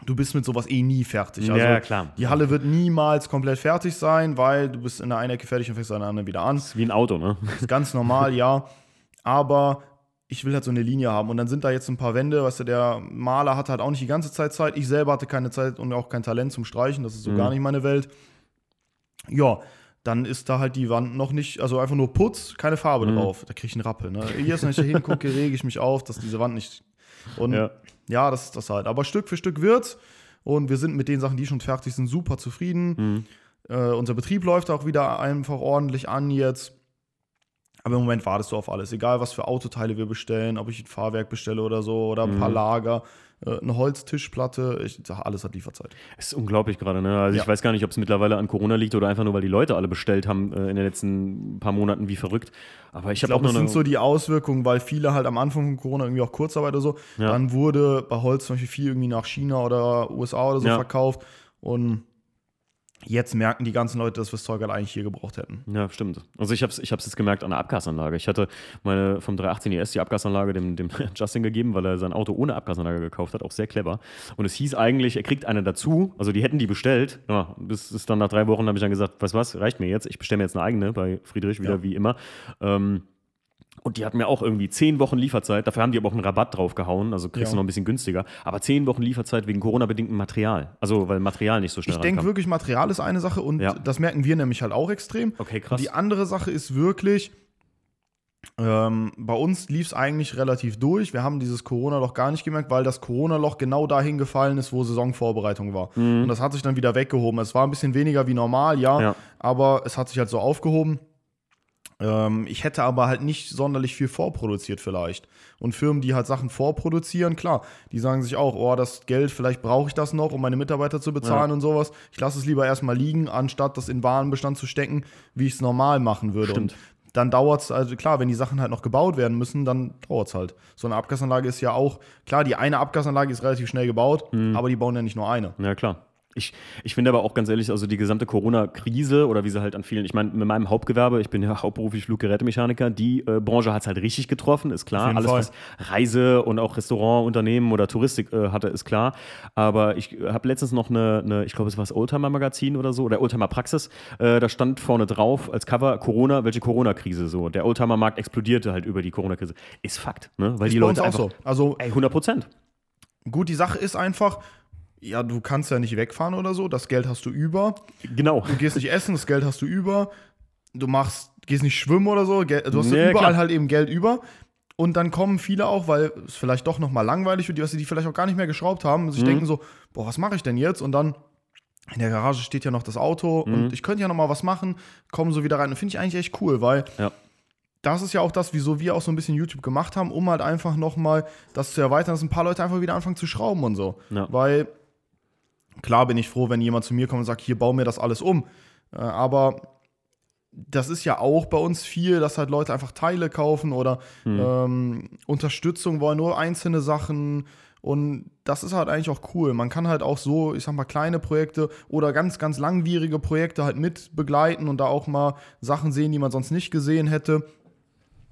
du bist mit sowas eh nie fertig. Also ja, klar. Die Halle wird niemals komplett fertig sein, weil du bist in der einen Ecke fertig und fängst an der anderen wieder an. Das ist wie ein Auto, ne? Das ist ganz normal, ja. Aber ich will halt so eine Linie haben. Und dann sind da jetzt ein paar Wände, weißt du, der Maler hatte halt auch nicht die ganze Zeit Zeit. Ich selber hatte keine Zeit und auch kein Talent zum Streichen. Das ist so mhm. gar nicht meine Welt. Ja, dann ist da halt die Wand noch nicht, also einfach nur Putz, keine Farbe mhm. drauf. Da kriege ich einen Rappel. Ne? Jetzt, wenn ich da hingucke, rege ich mich auf, dass diese Wand nicht. Und ja ja, das ist das halt. Aber Stück für Stück wird's. Und wir sind mit den Sachen, die schon fertig sind, super zufrieden. Mhm. Äh, unser Betrieb läuft auch wieder einfach ordentlich an jetzt. Aber im Moment wartest du auf alles. Egal, was für Autoteile wir bestellen, ob ich ein Fahrwerk bestelle oder so oder ein mhm. paar Lager. Äh, eine Holztischplatte, ich sage, alles hat Lieferzeit. Es ist unglaublich gerade, ne? Also ja. ich weiß gar nicht, ob es mittlerweile an Corona liegt oder einfach nur, weil die Leute alle bestellt haben äh, in den letzten paar Monaten wie verrückt. Aber ich, ich glaube, das sind so die Auswirkungen, weil viele halt am Anfang von Corona irgendwie auch Kurzarbeit oder so, ja. dann wurde bei Holz zum Beispiel viel irgendwie nach China oder USA oder so ja. verkauft und Jetzt merken die ganzen Leute, dass wir das Zeug halt eigentlich hier gebraucht hätten. Ja, stimmt. Also ich habe es ich jetzt gemerkt an der Abgasanlage. Ich hatte meine vom 318 ES die Abgasanlage dem, dem Justin gegeben, weil er sein Auto ohne Abgasanlage gekauft hat. Auch sehr clever. Und es hieß eigentlich, er kriegt eine dazu. Also die hätten die bestellt. Ja, bis ist dann nach drei Wochen habe ich dann gesagt, weißt was, reicht mir jetzt. Ich bestelle mir jetzt eine eigene bei Friedrich wieder ja. wie immer. Ähm, Und die hatten mir auch irgendwie zehn Wochen Lieferzeit. Dafür haben die aber auch einen Rabatt drauf gehauen. Also kriegst Ja. du noch ein bisschen günstiger. Aber zehn Wochen Lieferzeit wegen Corona-bedingtem Material. Also, weil Material nicht so schnell Ich denke wirklich, Material ist eine Sache und Ja. das merken wir nämlich halt auch extrem. Okay, krass. Die andere Sache ist wirklich, ähm, bei uns lief es eigentlich relativ durch. Wir haben dieses Corona-Loch gar nicht gemerkt, weil das Corona-Loch genau dahin gefallen ist, wo Saisonvorbereitung war. Und das hat sich dann wieder weggehoben. Es war ein bisschen weniger wie normal, ja, Mhm. Ja. aber es hat sich halt so aufgehoben. Ähm, ich hätte aber halt nicht sonderlich viel vorproduziert vielleicht. Und Firmen, die halt Sachen vorproduzieren, klar, die sagen sich auch, oh, das Geld, vielleicht brauche ich das noch, um meine Mitarbeiter zu bezahlen Ja. und sowas. Ich lasse es lieber erstmal liegen, anstatt das in Warenbestand zu stecken, wie ich es normal machen würde. Stimmt. Und dann dauert es, also klar, wenn die Sachen halt noch gebaut werden müssen, dann dauert es halt. So eine Abgasanlage ist ja auch, klar, die eine Abgasanlage ist relativ schnell gebaut, Mhm. aber die bauen ja nicht nur eine. Ja, klar. Ich, ich finde aber auch ganz ehrlich, also die gesamte Corona-Krise oder wie sie halt an vielen, ich meine, mit meinem Hauptgewerbe, ich bin ja hauptberuflich Fluggerätemechaniker, die äh, Branche hat es halt richtig getroffen, ist klar. Alles, Fall. was Reise und auch Restaurantunternehmen oder Touristik äh, hatte, ist klar. Aber ich habe letztens noch eine, eine ich glaube, es war das Oldtimer-Magazin oder so, oder Oldtimer-Praxis, äh, da stand vorne drauf als Cover Corona, welche Corona-Krise so. Der Oldtimer-Markt explodierte halt über die Corona-Krise. Ist Fakt, ne? Weil Ist die Leute auch einfach, so. Also ey, 100 Prozent. gut, die Sache ist einfach, ja, du kannst ja nicht wegfahren oder so, das Geld hast du über. Genau. Du gehst nicht essen, das Geld hast du über. Du machst, gehst nicht schwimmen oder so, du hast Nee, überall klar. halt eben Geld über. Und dann kommen viele auch, weil es vielleicht doch nochmal langweilig wird, die, was die vielleicht auch gar nicht mehr geschraubt haben, Mhm. und sich denken so, boah, was mache ich denn jetzt? Und dann in der Garage steht ja noch das Auto Mhm. und ich könnte ja nochmal was machen, kommen so wieder rein. Und finde ich eigentlich echt cool, weil Ja. das ist ja auch das, wieso wir auch so ein bisschen YouTube gemacht haben, um halt einfach nochmal das zu erweitern, dass ein paar Leute einfach wieder anfangen zu schrauben und so. Ja. Weil klar bin ich froh, wenn jemand zu mir kommt und sagt, hier bau mir das alles um. Äh, aber das ist ja auch bei uns viel, dass halt Leute einfach Teile kaufen oder ähm, Unterstützung wollen, nur einzelne Sachen. Und das ist halt eigentlich auch cool. Man kann halt auch so, ich sag mal, kleine Projekte oder ganz, ganz langwierige Projekte halt mit begleiten und da auch mal Sachen sehen, die man sonst nicht gesehen hätte,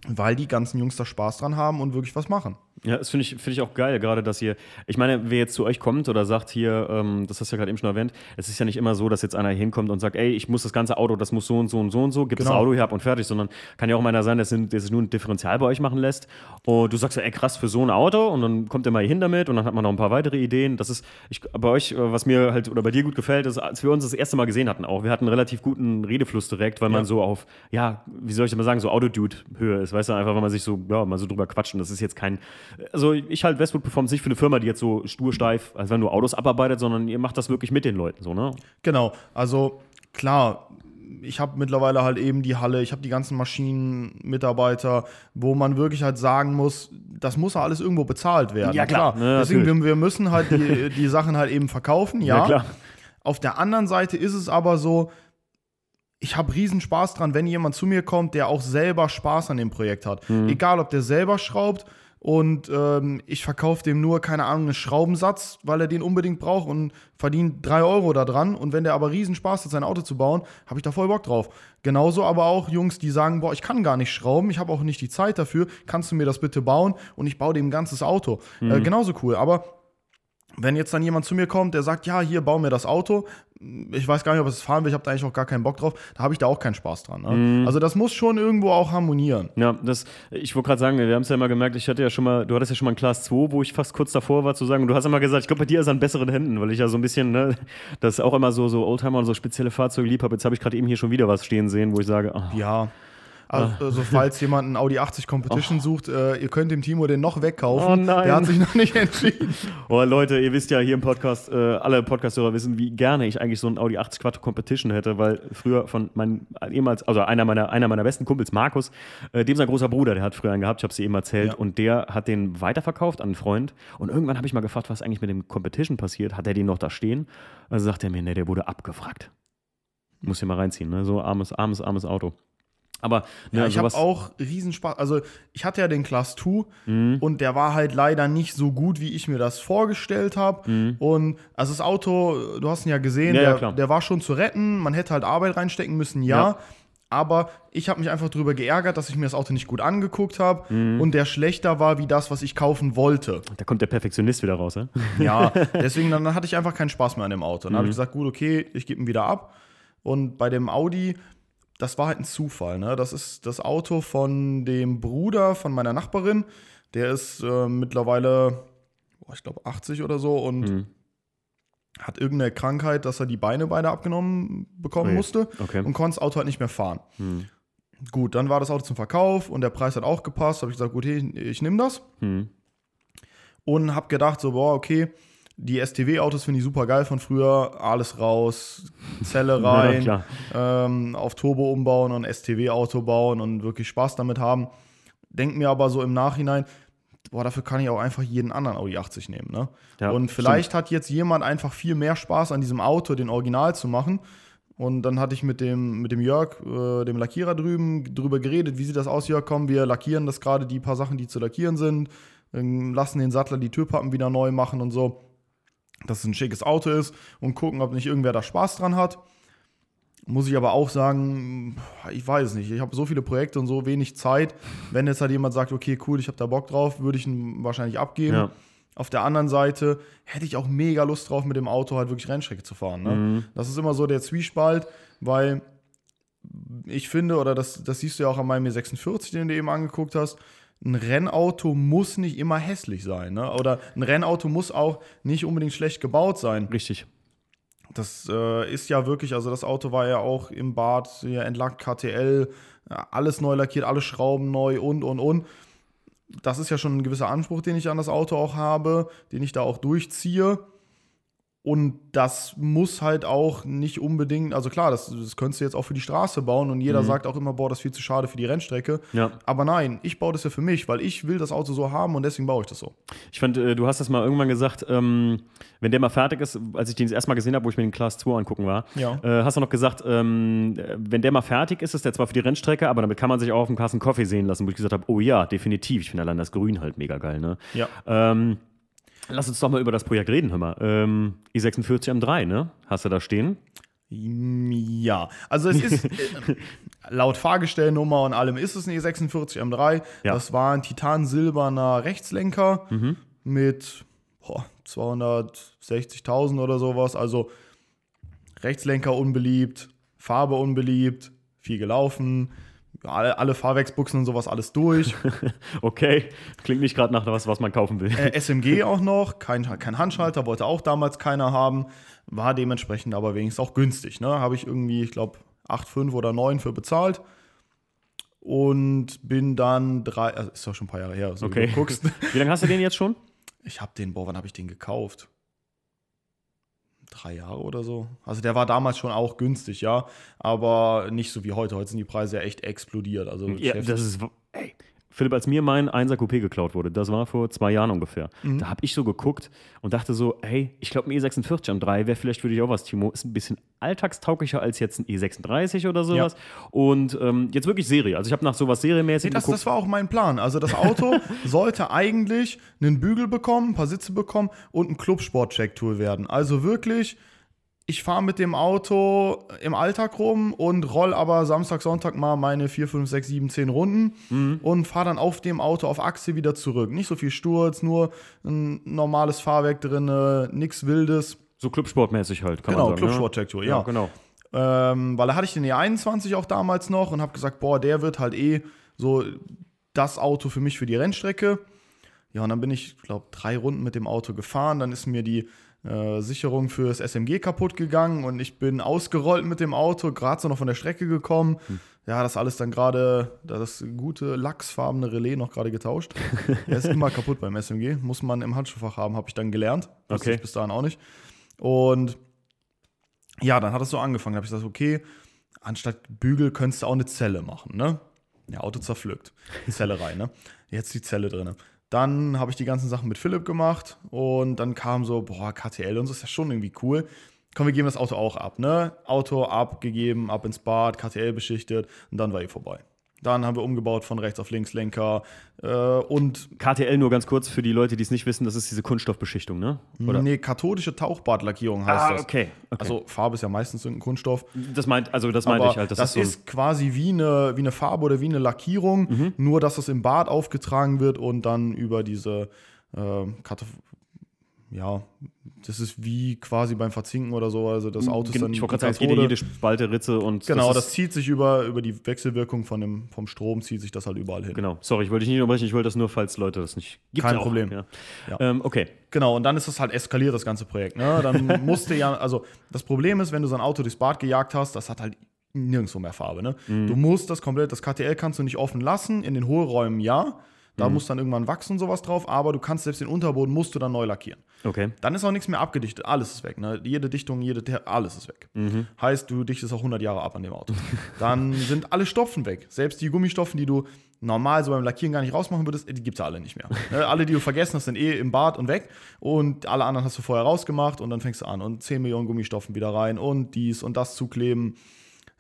weil die ganzen Jungs da Spaß dran haben und wirklich was machen. Ja, das finde ich, find ich auch geil, gerade dass ihr, ich meine, wer jetzt zu euch kommt oder sagt hier, ähm, das hast du ja gerade eben schon erwähnt, es ist ja nicht immer so, dass jetzt einer hinkommt und sagt, ey, ich muss das ganze Auto, das muss so und so und so und so, gib das Genau. Auto hier ab und fertig, sondern kann ja auch mal einer sein, der sich nur ein Differential bei euch machen lässt und du sagst ja, ey, krass, für so ein Auto und dann kommt er mal hier hin damit und dann hat man noch ein paar weitere Ideen. Das ist, ich, bei euch, äh, was mir halt oder bei dir gut gefällt, ist, als wir uns das erste Mal gesehen hatten auch, wir hatten einen relativ guten Redefluss direkt, weil man Ja. so auf, ja, wie soll ich das mal sagen, so Autodude-Höhe ist, weißt du, einfach, weil man sich so, ja, mal so drüber quatscht und das ist jetzt kein, also ich halt Westwood Performance nicht für eine Firma, die jetzt so stur steif, als wenn du Autos abarbeitet, sondern ihr macht das wirklich mit den Leuten, so, ne? Genau, also klar, ich habe mittlerweile halt eben die Halle, ich habe die ganzen Maschinen, Mitarbeiter, wo man wirklich halt sagen muss, das muss ja alles irgendwo bezahlt werden. Ja, klar. Ja, Deswegen, wir, wir müssen halt die, die Sachen halt eben verkaufen, ja. Ja, klar. Auf der anderen Seite ist es aber so, ich habe riesen Spaß dran, wenn jemand zu mir kommt, der auch selber Spaß an dem Projekt hat. Mhm. Egal, ob der selber schraubt und ähm, ich verkaufe dem nur, keine Ahnung, einen Schraubensatz, weil er den unbedingt braucht und verdient drei Euro da dran. Und wenn der aber riesen Spaß hat, sein Auto zu bauen, habe ich da voll Bock drauf. Genauso aber auch Jungs, die sagen, boah, ich kann gar nicht schrauben, ich habe auch nicht die Zeit dafür, kannst du mir das bitte bauen? Und ich baue dem ein ganzes Auto. Äh, genauso cool. Aber wenn jetzt dann jemand zu mir kommt, der sagt, ja, hier, bau mir das Auto, ich weiß gar nicht, ob ich es fahren will, ich habe da eigentlich auch gar keinen Bock drauf, da habe ich da auch keinen Spaß dran. Ne? Also das muss schon irgendwo auch harmonieren. Ja, das, ich wollte gerade sagen, wir haben es ja immer gemerkt, ich hatte ja schon mal, du hattest ja schon mal ein Class 2, wo ich fast kurz davor war zu sagen, und du hast immer gesagt, ich glaube, bei dir ist an besseren Händen, weil ich ja so ein bisschen, ne, das auch immer so, so Oldtimer und so spezielle Fahrzeuge lieb habe. Jetzt habe ich gerade eben hier schon wieder was stehen sehen, wo ich sage, ah, Ja. Also, also falls jemand einen Audi 80 Competition sucht, äh, ihr könnt dem Timo den noch wegkaufen. Oh nein. Der hat sich noch nicht entschieden. Oh, Leute, ihr wisst ja hier im Podcast, äh, alle Podcasthörer wissen, wie gerne ich eigentlich so ein Audi 80 Quattro Competition hätte, weil früher von meinem ehemals, also einer meiner, einer meiner besten Kumpels, Markus, äh, dem sein großer Bruder, der hat früher einen gehabt, ich habe es eben erzählt, Ja. und der hat den weiterverkauft an einen Freund. Und irgendwann habe ich mal gefragt, was eigentlich mit dem Competition passiert. Hat er den noch da stehen? Also sagt er mir, nee, der wurde abgefragt. Muss hier mal reinziehen, ne? So armes, armes, armes Auto. Aber ne, Ja, ich habe auch Riesenspaß. Also, ich hatte ja den Class 2 Mhm. und der war halt leider nicht so gut, wie ich mir das vorgestellt habe. Und also das Auto, du hast ihn ja gesehen, Mhm. Ja, ja, der, klar. der war schon zu retten. Man hätte halt Arbeit reinstecken müssen, ja. Ja. Aber ich habe mich einfach darüber geärgert, dass ich mir das Auto nicht gut angeguckt habe Mhm. und der schlechter war wie das, was ich kaufen wollte. da kommt der Perfektionist wieder raus, ne? Ja, deswegen dann hatte ich einfach keinen Spaß mehr an dem Auto. Dann habe Mhm. ich gesagt, gut, okay, ich gebe ihn wieder ab. Und bei dem Audi, das war halt ein Zufall. Ne? Das ist das Auto von dem Bruder von meiner Nachbarin. Der ist äh, mittlerweile, boah, ich glaube, 80 oder so und Mhm. hat irgendeine Krankheit, dass er die Beine beide abgenommen bekommen Ui, musste okay. und konnte das Auto halt nicht mehr fahren. Hm. Gut, dann war das Auto zum Verkauf und der Preis hat auch gepasst. Habe ich gesagt, gut, hey, ich nehme das Hm. und habe gedacht, so, boah, okay, die STW-Autos finde ich super geil von früher. Alles raus, Zelle Ja, rein, klar. ähm, auf Turbo umbauen und STW-Auto bauen und wirklich Spaß damit haben. Denk mir aber so im Nachhinein, boah, dafür kann ich auch einfach jeden anderen Audi 80 nehmen. Ne? Ja, und vielleicht hat jetzt jemand einfach viel mehr Spaß an diesem Auto, den Original zu machen. Und dann hatte ich mit dem, mit dem Jörg, äh, dem Lackierer drüben, drüber geredet, wie sieht das aus, Jörg, komm, wir lackieren das gerade, die paar Sachen, die zu lackieren sind, ähm, lassen den Sattler die Türpappen wieder neu machen und so, dass es ein schickes Auto ist und gucken, ob nicht irgendwer da Spaß dran hat. Muss ich aber auch sagen, ich weiß es nicht. Ich habe so viele Projekte und so wenig Zeit. Wenn jetzt halt jemand sagt, okay, cool, ich habe da Bock drauf, würde ich ihn wahrscheinlich abgeben. Ja. Auf der anderen Seite hätte ich auch mega Lust drauf, mit dem Auto halt wirklich Rennstrecke zu fahren. Ne? Mhm. Das ist immer so der Zwiespalt, weil ich finde, oder das, das siehst du ja auch an meinem E46, den du eben angeguckt hast, ein Rennauto muss nicht immer hässlich sein. Ne? Oder ein Rennauto muss auch nicht unbedingt schlecht gebaut sein. Richtig. Das äh, ist ja wirklich, also das Auto war ja auch im Bad hier entlackt, KTL, ja, alles neu lackiert, alle Schrauben neu und, und, und. Das ist ja schon ein gewisser Anspruch, den ich an das Auto auch habe, den ich da auch durchziehe. Und das muss halt auch nicht unbedingt, also klar, das, das könntest du jetzt auch für die Straße bauen und jeder sagt auch immer, boah, das ist viel zu schade für die Rennstrecke. Ja. Aber nein, ich baue das ja für mich, weil ich will das Auto so haben und deswegen baue ich das so. Ich fand, äh, du hast das mal irgendwann gesagt, ähm, wenn der mal fertig ist, als ich den das erste Mal gesehen habe, wo ich mir den Class 2 angucken war, Ja. äh, hast du noch gesagt, ähm, äh, wenn der mal fertig ist, ist der zwar für die Rennstrecke, aber damit kann man sich auch auf dem Kassen Coffee sehen lassen, wo ich gesagt habe, oh ja, definitiv. Ich finde allein das Grün halt mega geil, ne? Ja. Ähm, lass uns doch mal über das Projekt reden, hör mal. Ähm, i46 M3, ne? Hast du da stehen? Ja, also es ist äh, laut Fahrgestellnummer und allem ist es ein E46 M3. Ja. Das war ein titansilberner Rechtslenker mit boah, 260.000 oder sowas. Also Rechtslenker unbeliebt, Farbe unbeliebt, viel gelaufen, alle, alle Fahrwerksbuchsen und sowas alles durch. Okay, klingt nicht gerade nach was, was man kaufen will. Äh, SMG auch noch, kein, kein Handschalter, wollte auch damals keiner haben, war dementsprechend aber wenigstens auch günstig. Ne? Habe ich irgendwie, ich glaube, 8,5 oder 9 für bezahlt. Und bin dann drei, also ist doch schon ein paar Jahre her, so Okay. wie du guckst. Wie lange hast du den jetzt schon? Ich habe den, boah, wann habe ich den gekauft? Drei Jahre oder so. Also der war damals schon auch günstig, ja, aber nicht so wie heute. Heute sind die Preise ja echt explodiert. Also Ja, das ist. Ey. Philipp, als mir mein 1er Coupé geklaut wurde, das war vor zwei Jahren ungefähr, Mhm. da habe ich so geguckt und dachte so, hey, ich glaube, ein E46 M3 wäre vielleicht für dich auch was, Timo. Ist ein bisschen alltagstauglicher als jetzt ein E36 oder sowas. Und ähm, jetzt wirklich Serie. Also ich habe nach sowas serienmäßig Nee, das, geguckt. das war auch mein Plan. Also das Auto sollte eigentlich einen Bügel bekommen, ein paar Sitze bekommen und ein Clubsport-Check-Tool werden. Also wirklich, ich fahre mit dem Auto im Alltag rum und roll aber Samstag, Sonntag mal meine 4, 5, 6, 7, 10 Runden Mhm. und fahre dann auf dem Auto auf Achse wieder zurück. Nicht so viel Sturz, nur ein normales Fahrwerk drin, nichts Wildes. so Clubsportmäßig halt, kann Genau, man sagen. Clubsport-Check-Tool, ja. ja. ja, genau. Ähm, weil da hatte ich den E21 auch damals noch und habe gesagt, boah, der wird halt eh so das Auto für mich für die Rennstrecke. Ja, und dann bin ich, glaube drei Runden mit dem Auto gefahren. Dann ist mir die äh, Sicherung fürs SMG kaputt gegangen und ich bin ausgerollt mit dem Auto, gerade so noch von der Strecke gekommen. Ja, das alles dann gerade, das gute lachsfarbene Relais noch gerade getauscht. Der ist immer kaputt beim SMG. Muss man im Handschuhfach haben, habe ich dann gelernt. Wusste Okay. ich bis dahin auch nicht. Und ja, dann hat es so angefangen. Da habe ich gesagt, okay, anstatt Bügel könntest du auch eine Zelle machen, ne? Ja, Auto zerpflückt. Zelle rein, ne? Jetzt die Zelle drin. Dann habe ich die ganzen Sachen mit Philipp gemacht und dann kam so, boah, KTL und so ist ja schon irgendwie cool. Komm, wir geben das Auto auch ab, ne? Auto abgegeben, ab ins Bad, KTL beschichtet und dann war eh vorbei. Dann haben wir umgebaut von rechts auf links Lenker äh, und KTL nur ganz kurz für die Leute, die es nicht wissen, das ist diese Kunststoffbeschichtung, ne? Oder? nee, kathodische Tauchbadlackierung heißt Ah, das. okay. okay. Also Farbe ist ja meistens irgendein Kunststoff. das meint, also das meinte ich halt. Das, das, ist, ist, so ein, quasi wie eine, wie eine Farbe oder wie eine Lackierung, Mhm. nur dass es im Bad aufgetragen wird und dann über diese äh, ja, das ist wie quasi beim Verzinken oder so. Also das Auto ist dann. ich wollte gerade sagen, Kathode. jede Spalte, Ritze und Genau, das, ist, zieht sich über, über die Wechselwirkung von dem, vom Strom, zieht sich das halt überall hin. Genau, sorry, ich wollte dich nicht unterbrechen, ich wollte das nur, falls Leute das nicht. Gibt's Kein auch, Problem. Ja. Ja. Ähm, okay. Genau, und dann ist das halt eskaliert, das ganze Projekt. Ne? Dann musste ja, also das Problem ist, wenn du so ein Auto durchs Bad gejagt hast, das hat halt nirgendwo mehr Farbe. Ne? Mhm. Du musst das komplett, das KTL kannst du nicht offen lassen, in den Hohlräumen ja. Da Mhm. muss dann irgendwann wachsen und sowas drauf, aber du kannst selbst den Unterboden musst du dann neu lackieren. Okay. Dann ist auch nichts mehr abgedichtet, alles ist weg. Ne? Jede Dichtung, jede, alles ist weg. Heißt, du dichtest auch 100 Jahre ab an dem Auto. Dann sind alle Stopfen weg. Selbst die Gummistoffen, die du normal so beim Lackieren gar nicht rausmachen würdest, die gibt es ja alle nicht mehr. Ne? alle, die du vergessen hast, sind eh im Bad und weg. Und alle anderen hast du vorher rausgemacht und dann fängst du an. Und 10 Millionen Gummistoffen wieder rein und dies und das zukleben.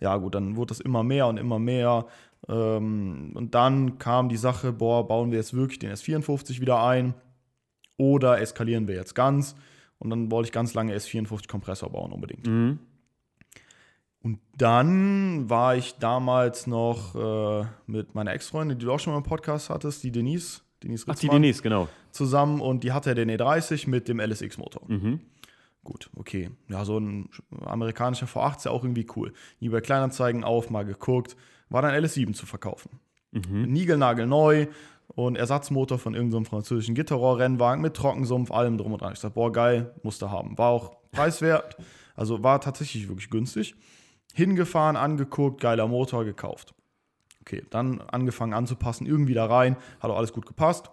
Ja, gut, dann wurde das immer mehr und immer mehr. Ähm, und dann kam die Sache, boah, bauen wir jetzt wirklich den S54 wieder ein oder eskalieren wir jetzt ganz? Und dann wollte ich ganz lange S54 Kompressor bauen, unbedingt. Mhm. Und dann war ich damals noch äh, mit meiner Ex-Freundin, die du auch schon mal im Podcast hattest, die Denise, Denise Ach, die Ritzmann, Denise, genau. zusammen und die hatte den E30 mit dem LSX-Motor. Mhm. Gut, okay. Ja, so ein amerikanischer V8 ist ja auch irgendwie cool. Nie bei Kleinanzeigen auf, mal geguckt. War dann LS7 zu verkaufen. Mhm. Nigelnagel neu und Ersatzmotor von irgendeinem französischen Gitterrohr-Rennwagen mit Trockensumpf, allem drum und dran. Ich dachte, boah, geil, musste haben. War auch preiswert, also war tatsächlich wirklich günstig. Hingefahren, angeguckt, geiler Motor, gekauft. Okay, dann angefangen anzupassen, irgendwie da rein, hat auch alles gut gepasst.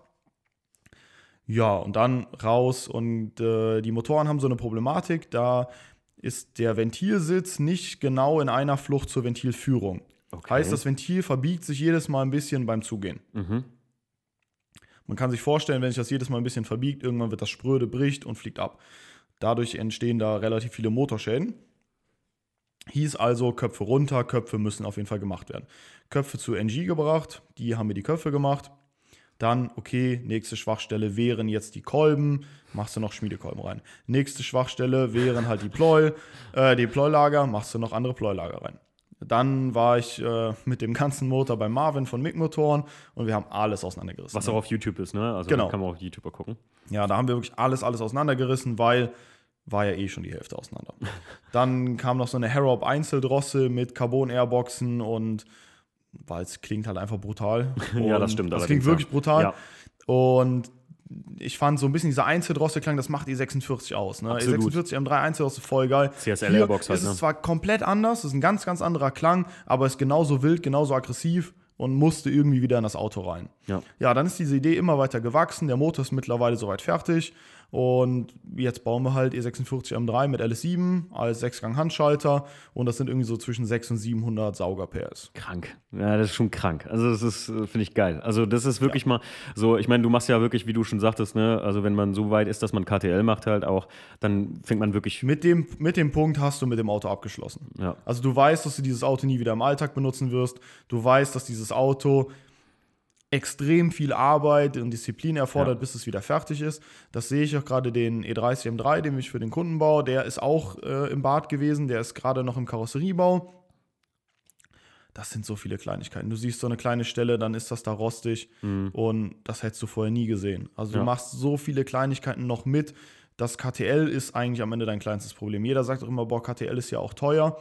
Ja, und dann raus und äh, die Motoren haben so eine Problematik, da ist der Ventilsitz nicht genau in einer Flucht zur Ventilführung. Okay. Heißt, das Ventil verbiegt sich jedes Mal ein bisschen beim Zugehen. Mhm. Man kann sich vorstellen, wenn sich das jedes Mal ein bisschen verbiegt, irgendwann wird das spröde, bricht und fliegt ab. Dadurch entstehen da relativ viele Motorschäden. Hieß also, Köpfe runter, Köpfe müssen auf jeden Fall gemacht werden. Köpfe zu NG gebracht, die haben mir die Köpfe gemacht. Dann, okay, nächste Schwachstelle wären jetzt die Kolben, machst du noch Schmiedekolben rein. Nächste Schwachstelle wären halt die Pleu, äh, die Pleulager, machst du noch andere Pleulager rein. Dann war ich äh, mit dem ganzen Motor bei Marvin von MIG Motoren und wir haben alles auseinandergerissen. Was auch auf YouTube ist, ne? Also Genau. kann man auch auf YouTuber gucken. Ja, da haben wir wirklich alles, alles auseinandergerissen, weil war ja eh schon die Hälfte auseinander. Dann kam noch so eine Harrop Einzeldrossel mit Carbon-Airboxen und weil es klingt halt einfach brutal. Ja, das stimmt Das klingt wirklich ja. brutal. Ja. Und ich fand so ein bisschen dieser Einzeldrossel-Klang, das macht E46 aus. Ne? Absolut. E46 M3 Einzeldrossel voll geil. CSL Hier Airbox halt, ist es ne? zwar komplett anders, es ist ein ganz, ganz anderer Klang, aber ist genauso wild, genauso aggressiv und musste irgendwie wieder in das Auto rein. Ja. Ja, dann ist diese Idee immer weiter gewachsen. Der Motor ist mittlerweile soweit fertig. Und jetzt bauen wir halt E46 M3 mit LS7 als Sechsgang-Handschalter. Und das sind irgendwie so zwischen 600 und 700 Sauger-PS. Krank. Ja, das ist schon krank. Also, das ist, äh, finde ich geil. Also, das ist wirklich mal so, ich meine, du machst ja wirklich, wie du schon sagtest, ne, also wenn man so weit ist, dass man KTL macht halt auch, dann fängt man wirklich. Mit dem, mit dem Punkt hast du mit dem Auto abgeschlossen. Ja. Also du weißt, dass du dieses Auto nie wieder im Alltag benutzen wirst. Du weißt, dass dieses Auto extrem viel Arbeit und Disziplin erfordert, Ja. bis es wieder fertig ist. Das sehe ich auch gerade den E E30 M3, den ich für den Kunden baue. Der ist auch äh, im Bad gewesen. Der ist gerade noch im Karosseriebau. Das sind so viele Kleinigkeiten. Du siehst so eine kleine Stelle, dann ist das da rostig und das hättest du vorher nie gesehen. Also du Mhm. Ja. machst so viele Kleinigkeiten noch mit. Das KTL ist eigentlich am Ende dein kleinstes Problem. Jeder sagt auch immer, boah, KTL ist ja auch teuer.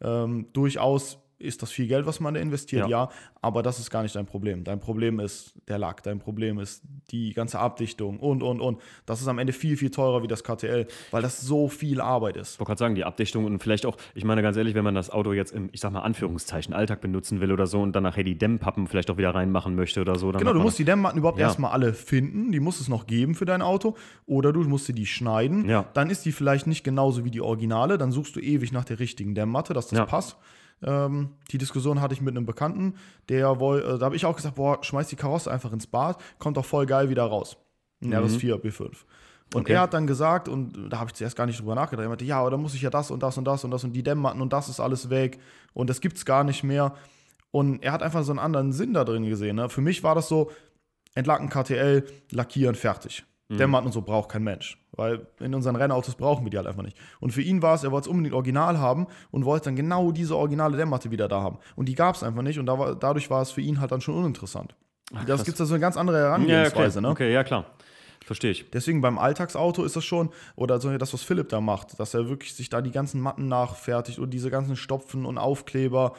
Ähm, durchaus ist das viel Geld, was man da investiert, Ja. ja. aber das ist gar nicht dein Problem. Dein Problem ist der Lack, dein Problem ist die ganze Abdichtung und, und, und. Das ist am Ende viel, viel teurer wie das KTL, weil das so viel Arbeit ist. Ich wollte gerade sagen, die Abdichtung und vielleicht auch, ich meine ganz ehrlich, wenn man das Auto jetzt im, ich sag mal, Anführungszeichen, Alltag benutzen will oder so und dann nachher die Dämmpappen vielleicht auch wieder reinmachen möchte oder so, dann Genau, du musst die Dämmmatten überhaupt Ja. erstmal alle finden, die muss es noch geben für dein Auto oder du musst dir die schneiden. Ja. Dann ist die vielleicht nicht genauso wie die Originale, dann suchst du ewig nach der richtigen Dämmmatte, dass das passt. Ähm, die Diskussion hatte ich mit einem Bekannten, der woll, äh, da habe ich auch gesagt, boah, schmeiß die Karosse einfach ins Bad, kommt doch voll geil wieder raus. Ein RS4 B5. Und Mhm. Okay. er hat dann gesagt, und da habe ich zuerst gar nicht drüber nachgedacht, er meinte, ja, aber dann muss ich ja das und das und das und das und die Dämmmatten und das ist alles weg und das gibt's gar nicht mehr. Und er hat einfach so einen anderen Sinn da drin gesehen. Ne? Für mich war das so, entlacken KTL, lackieren, fertig. Mhm. Dämmmatten und so braucht kein Mensch. Weil in unseren Rennautos brauchen wir die halt einfach nicht. Und für ihn war es, er wollte es unbedingt original haben und wollte dann genau diese originale Dämmmatte wieder da haben. Und die gab es einfach nicht und da war, dadurch war es für ihn halt dann schon uninteressant. das krass. gibt es da so eine ganz andere Ja, okay. Herangehensweise. ne? okay, ja klar. Verstehe ich. Deswegen beim Alltagsauto ist das schon, oder so das, was Philipp da macht, dass er wirklich sich da die ganzen Matten nachfertigt und diese ganzen Stopfen und Aufkleber.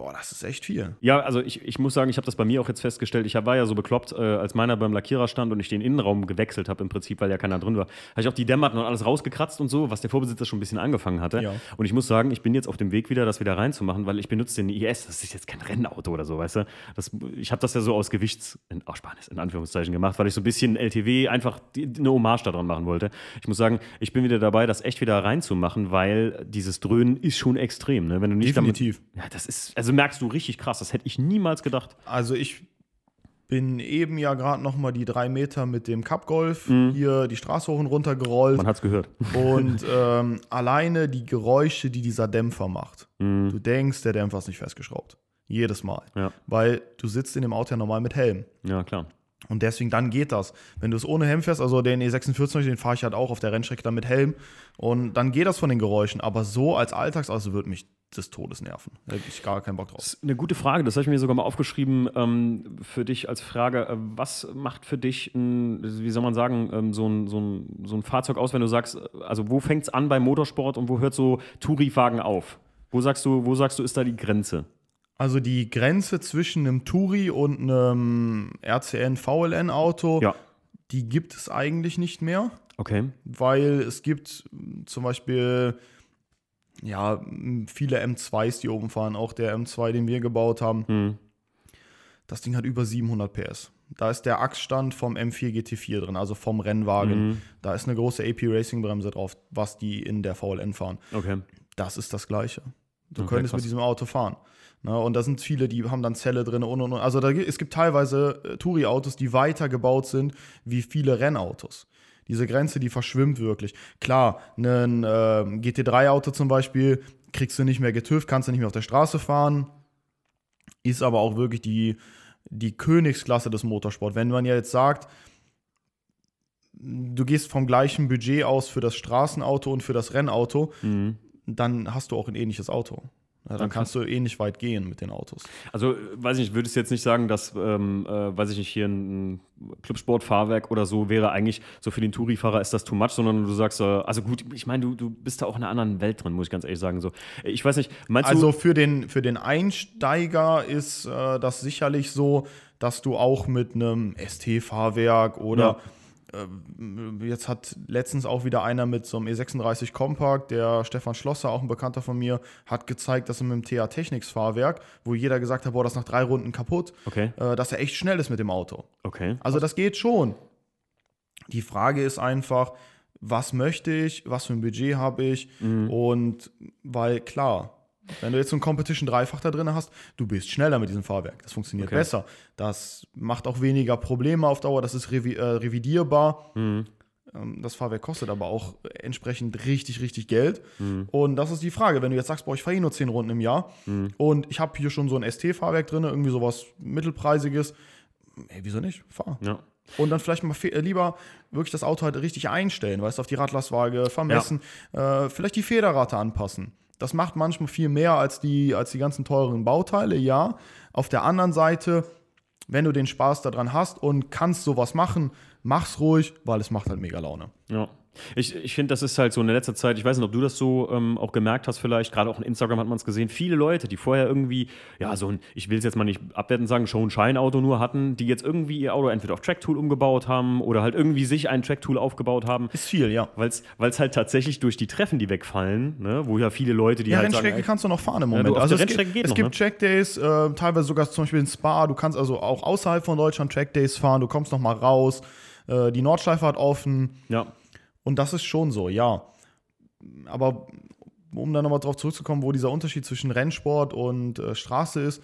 Boah, das ist echt viel. Ja, also ich, ich muss sagen, ich habe das bei mir auch jetzt festgestellt. Ich war ja so bekloppt, äh, als meiner beim Lackierer stand und ich den Innenraum gewechselt habe, im Prinzip, weil ja keiner drin war. Habe ich auch die Dämmerten und alles rausgekratzt und so, was der Vorbesitzer schon ein bisschen angefangen hatte. Ja. Und ich muss sagen, ich bin jetzt auf dem Weg wieder, das wieder reinzumachen, weil ich benutze den IS. Das ist jetzt kein Rennauto oder so, weißt du? Das, ich habe das ja so aus Gewichtsersparnis, in Anführungszeichen, gemacht, weil ich so ein bisschen LTW einfach die, eine Hommage daran machen wollte. Ich muss sagen, ich bin wieder dabei, das echt wieder reinzumachen, weil dieses Dröhnen ist schon extrem. Ne? Wenn du nicht Definitiv. Damit, ja, das ist, also merkst du richtig krass. Das hätte ich niemals gedacht. Also ich bin eben ja gerade noch mal die drei Meter mit dem Cup Golf Mhm. hier die Straße hoch und runter gerollt. Man hat es gehört. Und ähm, alleine die Geräusche, die dieser Dämpfer macht. Mhm. Du denkst, der Dämpfer ist nicht festgeschraubt. Jedes Mal. Ja. Weil du sitzt in dem Auto ja normal mit Helm. Ja, klar. Und deswegen, dann geht das. Wenn du es ohne Helm fährst, also den E46, den fahre ich halt auch auf der Rennstrecke dann mit Helm. Und dann geht das von den Geräuschen. Aber so als Alltagsauto würde mich des Todes nerven. Da hätte ich gar keinen Bock drauf. Das ist eine gute Frage, das habe ich mir sogar mal aufgeschrieben ähm, für dich als Frage. Äh, Was macht für dich, ein, wie soll man sagen, ähm, so, ein, so, ein, so ein Fahrzeug aus, wenn du sagst, äh, also wo fängt es an beim Motorsport und wo hört so Touri-Wagen auf? Wo sagst, du, wo sagst du, ist da die Grenze? Also die Grenze zwischen einem Turi und einem RCN VLN Auto, Ja. die gibt es eigentlich nicht mehr, Okay. weil es gibt zum Beispiel ja viele M2s, die oben fahren, auch der M2, den wir gebaut haben. Hm. Das Ding hat über 700 PS. Da ist der Achsstand vom M4 GT4 drin, also vom Rennwagen. Mhm. Da ist eine große AP Racing Bremse drauf, was die in der VLN fahren. Okay. Das ist das Gleiche. Du Okay, könntest krass. mit diesem Auto fahren. Ne, und da sind viele, die haben dann Zelle drin und und und. Also da, es gibt teilweise äh, Touri-Autos, die weiter gebaut sind wie viele Rennautos. Diese Grenze, die verschwimmt wirklich. Klar, ein ähm, GT3-Auto zum Beispiel kriegst du nicht mehr getüft, kannst du nicht mehr auf der Straße fahren. Ist aber auch wirklich die, die Königsklasse des Motorsport. Wenn man ja jetzt sagt, du gehst vom gleichen Budget aus für das Straßenauto und für das Rennauto, Mhm. dann hast du auch ein ähnliches Auto. Ja, dann kannst du ähnlich weit gehen mit den Autos. Also, weiß ich nicht, würdest du jetzt nicht sagen, dass, ähm, äh, weiß ich nicht, hier ein Clubsportfahrwerk oder so wäre eigentlich so für den Touri-Fahrer ist das too much, sondern du sagst, äh, also gut, ich meine, du, du bist da auch in einer anderen Welt drin, muss ich ganz ehrlich sagen. So, ich weiß nicht, meinst Also du. für den, für den Einsteiger ist äh, das sicherlich so, dass du auch mit einem ST-Fahrwerk oder ähm, jetzt hat letztens auch wieder einer mit so einem E36 Compact, der Stefan Schlosser, auch ein Bekannter von mir, hat gezeigt, dass er mit dem TA Technics Fahrwerk, wo jeder gesagt hat, boah, das ist nach drei Runden kaputt, Okay, äh, dass er echt schnell ist mit dem Auto. okay. Also das geht schon. Die Frage ist einfach, was möchte ich, was für ein Budget habe ich und weil klar, wenn du jetzt so ein Competition Dreifach da drin hast, du bist schneller mit diesem Fahrwerk. Das funktioniert Okay. besser. Das macht auch weniger Probleme auf Dauer. Das ist revi äh, revidierbar. Mhm. Ähm, Das Fahrwerk kostet aber auch entsprechend richtig, richtig Geld. Mhm. Und das ist die Frage, wenn du jetzt sagst, boah, ich fahre eh nur 10 Runden im Jahr Mhm. und ich habe hier schon so ein ST-Fahrwerk drin, irgendwie sowas mittelpreisiges, ey, wieso nicht? Fahr. Ja. Und dann vielleicht mal äh, lieber wirklich das Auto halt richtig einstellen, weißt du, auf die Radlastwaage vermessen, äh, vielleicht die Federrate anpassen. Das macht manchmal viel mehr als die, als die ganzen teuren Bauteile, ja. Auf der anderen Seite, wenn du den Spaß daran hast und kannst sowas machen, mach's ruhig, weil es macht halt mega Laune. Ja. Ich, ich finde, das ist halt so in der letzten Zeit, ich weiß nicht, ob du das so ähm, auch gemerkt hast, vielleicht, gerade auch in Instagram hat man es gesehen, viele Leute, die vorher irgendwie, ja, so ein, ich will es jetzt mal nicht abwertend sagen, Show- und Shine-Auto nur hatten, die jetzt irgendwie ihr Auto entweder auf Tracktool umgebaut haben oder halt irgendwie sich ein Tracktool aufgebaut haben. Ist viel, ja. Weil es halt tatsächlich durch die Treffen, die wegfallen, ne, wo ja viele Leute, die Ja, halt Rennstrecke sagen, kannst du noch fahren im Ja, Moment. du, auf also es Rennstrecke gibt, geht es noch, gibt ne? Trackdays, äh, teilweise sogar zum Beispiel in Spa. Du kannst also auch außerhalb von Deutschland Trackdays fahren. Du kommst noch mal raus. Äh, die Nordschleife hat offen. ja, Und das ist schon so, ja. Aber um dann nochmal drauf zurückzukommen, wo dieser Unterschied zwischen Rennsport und äh, Straße ist,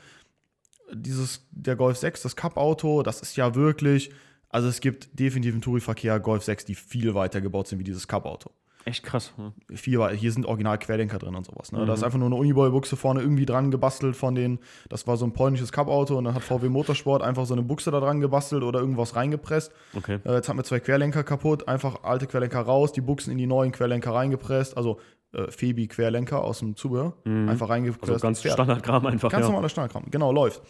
dieses, der Golf 6, das Cup-Auto, das ist ja wirklich, also es gibt definitiv im Touri-Verkehr Golf 6, die viel weiter gebaut sind wie dieses Cup-Auto. Echt krass. ne? Wei- Hier sind original Querlenker drin und sowas. Ne? Da Mhm. ist einfach nur eine Uniboy-Buchse vorne irgendwie dran gebastelt von den, das war so ein polnisches Cup-Auto und dann hat VW Motorsport einfach so eine Buchse da dran gebastelt oder irgendwas reingepresst. Okay. Äh, jetzt haben wir zwei Querlenker kaputt, einfach alte Querlenker raus, die Buchsen in die neuen Querlenker reingepresst, also äh, Febi-Querlenker aus dem Zubehör, einfach reingepresst. Also ganz. Standardkram einfach, Ganz ja. normaler Standardkram, genau, läuft.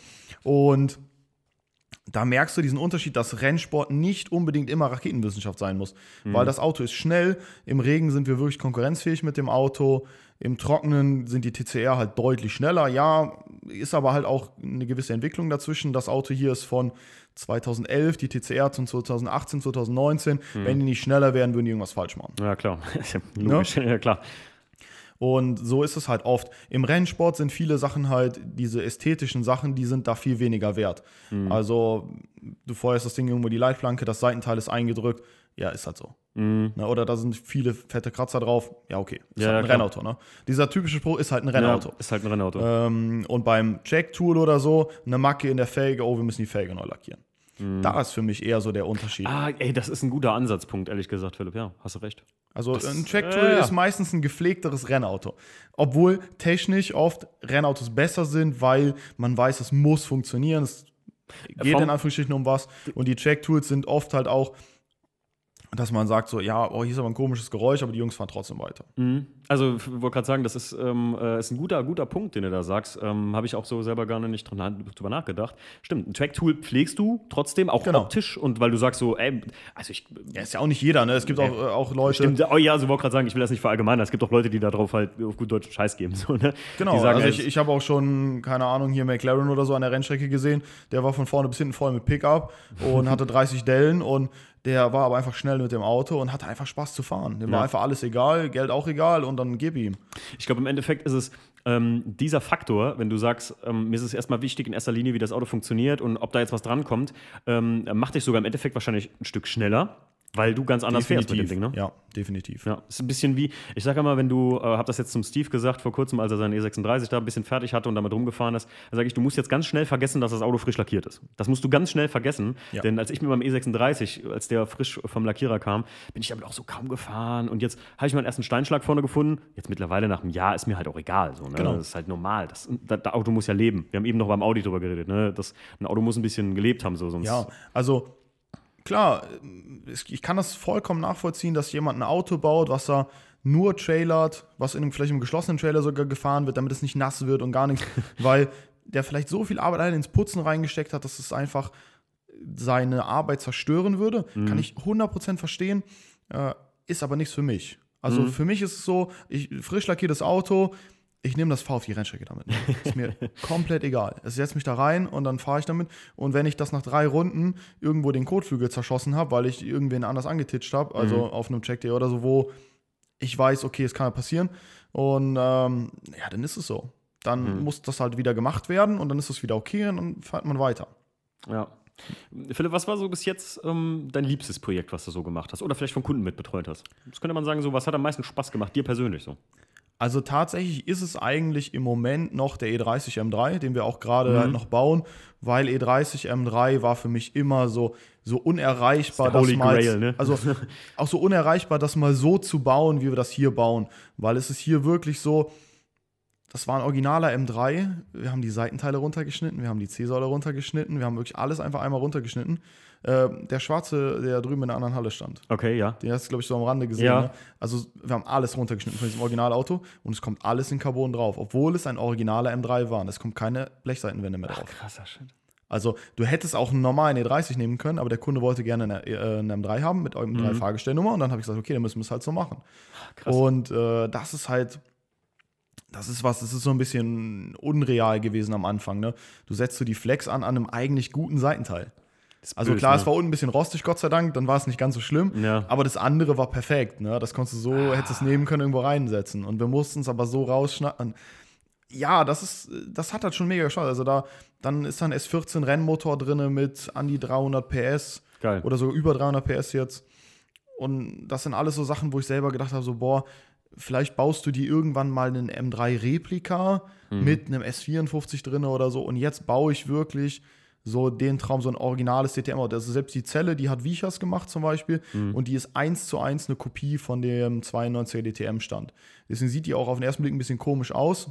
Und da merkst du diesen Unterschied, dass Rennsport nicht unbedingt immer Raketenwissenschaft sein muss. Weil das Auto ist schnell, im Regen sind wir wirklich konkurrenzfähig mit dem Auto, im Trockenen sind die TCR halt deutlich schneller. Ja, ist aber halt auch eine gewisse Entwicklung dazwischen. Das Auto hier ist von 2011, die TCR von 2018, 2019. Wenn die nicht schneller wären, würden die irgendwas falsch machen. Ja, klar. Logisch, ja, klar. Und so ist es halt oft. Im Rennsport sind viele Sachen halt, diese ästhetischen Sachen, die sind da viel weniger wert. Also, du feuerst das Ding irgendwo die Leitplanke, das Seitenteil ist eingedrückt. Ja, ist halt so. Ne, oder da sind viele fette Kratzer drauf. Ja, okay. Ist Ja, halt ein klar. Rennauto. Ne? Dieser typische Spruch ist halt ein Rennauto. Ja, ist halt ein Rennauto. Ähm, und beim Check-Tool oder so, eine Macke in der Felge, oh, wir müssen die Felge neu lackieren. Da ist für mich eher so der Unterschied. ah, ey, das ist ein guter Ansatzpunkt, ehrlich gesagt, Philipp. Ja, hast du recht. Also Das- ein Track-Tool ja, ja. ist meistens ein gepflegteres Rennauto. Obwohl technisch oft Rennautos besser sind, weil man weiß, es muss funktionieren. Es geht vom- in Anführungsstrichen um was. Und die Track-Tools sind oft halt auch, dass man sagt so, ja, oh, hier ist aber ein komisches Geräusch, aber die Jungs fahren trotzdem weiter. Also, ich wollte gerade sagen, das ist, ähm, äh, ist ein guter, guter Punkt, den du da sagst. Ähm, Habe ich auch so selber gar nicht drüber nachgedacht. Stimmt, ein Track-Tool pflegst du trotzdem, auch Genau. optisch. Und weil du sagst so, ey, also ich. Ja, ist ja auch nicht jeder, ne? Es gibt auch, äh, auch Leute. Stimmt, oh ja, also ich wollte gerade sagen, ich will das nicht verallgemeinern. Es gibt auch Leute, die darauf halt auf gut Deutsch Scheiß geben. So, ne? Genau, sagen, also ey, ich, ich habe auch schon, keine Ahnung, hier McLaren oder so an der Rennstrecke gesehen. Der war von vorne bis hinten voll mit Pickup und hatte 30 Dellen und der war aber einfach schnell mit dem Auto und hatte einfach Spaß zu fahren. Dem war Ja. einfach alles egal, Geld auch egal und dann gib ihm. Ich glaube, im Endeffekt ist es ähm, dieser Faktor, wenn du sagst, ähm, mir ist es erstmal wichtig in erster Linie, wie das Auto funktioniert und ob da jetzt was drankommt, ähm, macht dich sogar im Endeffekt wahrscheinlich ein Stück schneller, weil du ganz anders fährst mit dem Ding, ne? Ja, definitiv. Ja, ist ein bisschen wie, ich sage immer, wenn du, äh, habe das jetzt zum Steve gesagt vor kurzem, als er seinen E36 da ein bisschen fertig hatte und damit rumgefahren ist, da sage ich, du musst jetzt ganz schnell vergessen, dass das Auto frisch lackiert ist. Das musst du ganz schnell vergessen, Ja. denn als ich mit meinem E36, als der frisch vom Lackierer kam, bin ich damit auch so kaum gefahren und jetzt habe ich meinen ersten Steinschlag vorne gefunden. Jetzt mittlerweile nach einem Jahr ist mir halt auch egal, so, ne? Genau. Das ist halt normal. Das, das, das Auto muss ja leben. Wir haben eben noch beim Audi drüber geredet, ne? Das, ein Auto muss ein bisschen gelebt haben, so sonst. Ja, also klar, ich kann das vollkommen nachvollziehen, dass jemand ein Auto baut, was er nur trailert, was in einem, vielleicht im geschlossenen Trailer sogar gefahren wird, damit es nicht nass wird und gar nichts, weil der vielleicht so viel Arbeit allein ins Putzen reingesteckt hat, dass es einfach seine Arbeit zerstören würde. Kann ich 100% verstehen, äh, ist aber nichts für mich. Also für mich ist es so, ich frisch lackiertes Auto, ich nehme das fahr auf die Rennstrecke damit. Ist mir komplett egal. Es setzt mich da rein und dann fahre ich damit. Und wenn ich das nach drei Runden irgendwo den Kotflügel zerschossen habe, weil ich irgendwen anders angetitscht habe, also auf einem Check Day oder so, wo ich weiß, okay, es kann ja passieren. Und ähm, ja, dann ist es so. Dann muss das halt wieder gemacht werden und dann ist es wieder okay und dann fährt man weiter. Ja. Philipp, was war so bis jetzt ähm, dein liebstes Projekt, was du so gemacht hast? Oder vielleicht von Kunden mitbetreut hast? Das könnte man sagen, so, was hat am meisten Spaß gemacht, dir persönlich so? Also tatsächlich ist es eigentlich im Moment noch der E E30 M3, den wir auch gerade halt noch bauen, weil E E30 M3 war für mich immer so, so unerreichbar, Das ist der das Holy mal, Grail, ne? also auch so unerreichbar, das mal so zu bauen, wie wir das hier bauen, weil es ist hier wirklich so, das war ein originaler M3, wir haben die Seitenteile runtergeschnitten, wir haben die C-Säule runtergeschnitten, wir haben wirklich alles einfach einmal runtergeschnitten. Äh, der Schwarze, der drüben in der anderen Halle stand, Okay, ja. den hast du, glaube ich, so am Rande gesehen. Ja. Ne? Also, wir haben alles runtergeschnitten von diesem Originalauto und es kommt alles in Carbon drauf, obwohl es ein originaler M3 war. Und es kommt keine Blechseitenwände mehr drauf. Krasser Shit. Also, du hättest auch einen normalen E30 nehmen können, aber der Kunde wollte gerne eine, äh, eine M3 haben mit Mhm. M3 Fahrgestellnummer und dann habe ich gesagt, okay, dann müssen wir es halt so machen. Krass. Und äh, das ist halt, das ist was, das ist so ein bisschen unreal gewesen am Anfang. Ne? Du setzt so die Flex an an einem eigentlich guten Seitenteil. Also böse, klar, ne? es war unten ein bisschen rostig, Gott sei Dank, dann war es nicht ganz so schlimm. Ja. Aber das andere war perfekt, ne? Das konntest du so, hättest es nehmen können, irgendwo reinsetzen. Und wir mussten es aber so rausschneiden. Ja, das ist, das hat halt schon mega geschaut. Also da, dann ist da ein S14 Rennmotor drin mit an die 300 PS Geil. oder sogar über 300 PS jetzt. Und das sind alles so Sachen, wo ich selber gedacht habe, so, boah, vielleicht baust du dir irgendwann mal einen M3-Replika mit einem S54 drin oder so. Und jetzt baue ich wirklich so den Traum, so ein originales DTM. Also selbst die Zelle, die hat Vichas gemacht zum Beispiel. Und die ist eins zu eins eine Kopie von dem 92er DTM-Stand. Deswegen sieht die auch auf den ersten Blick ein bisschen komisch aus.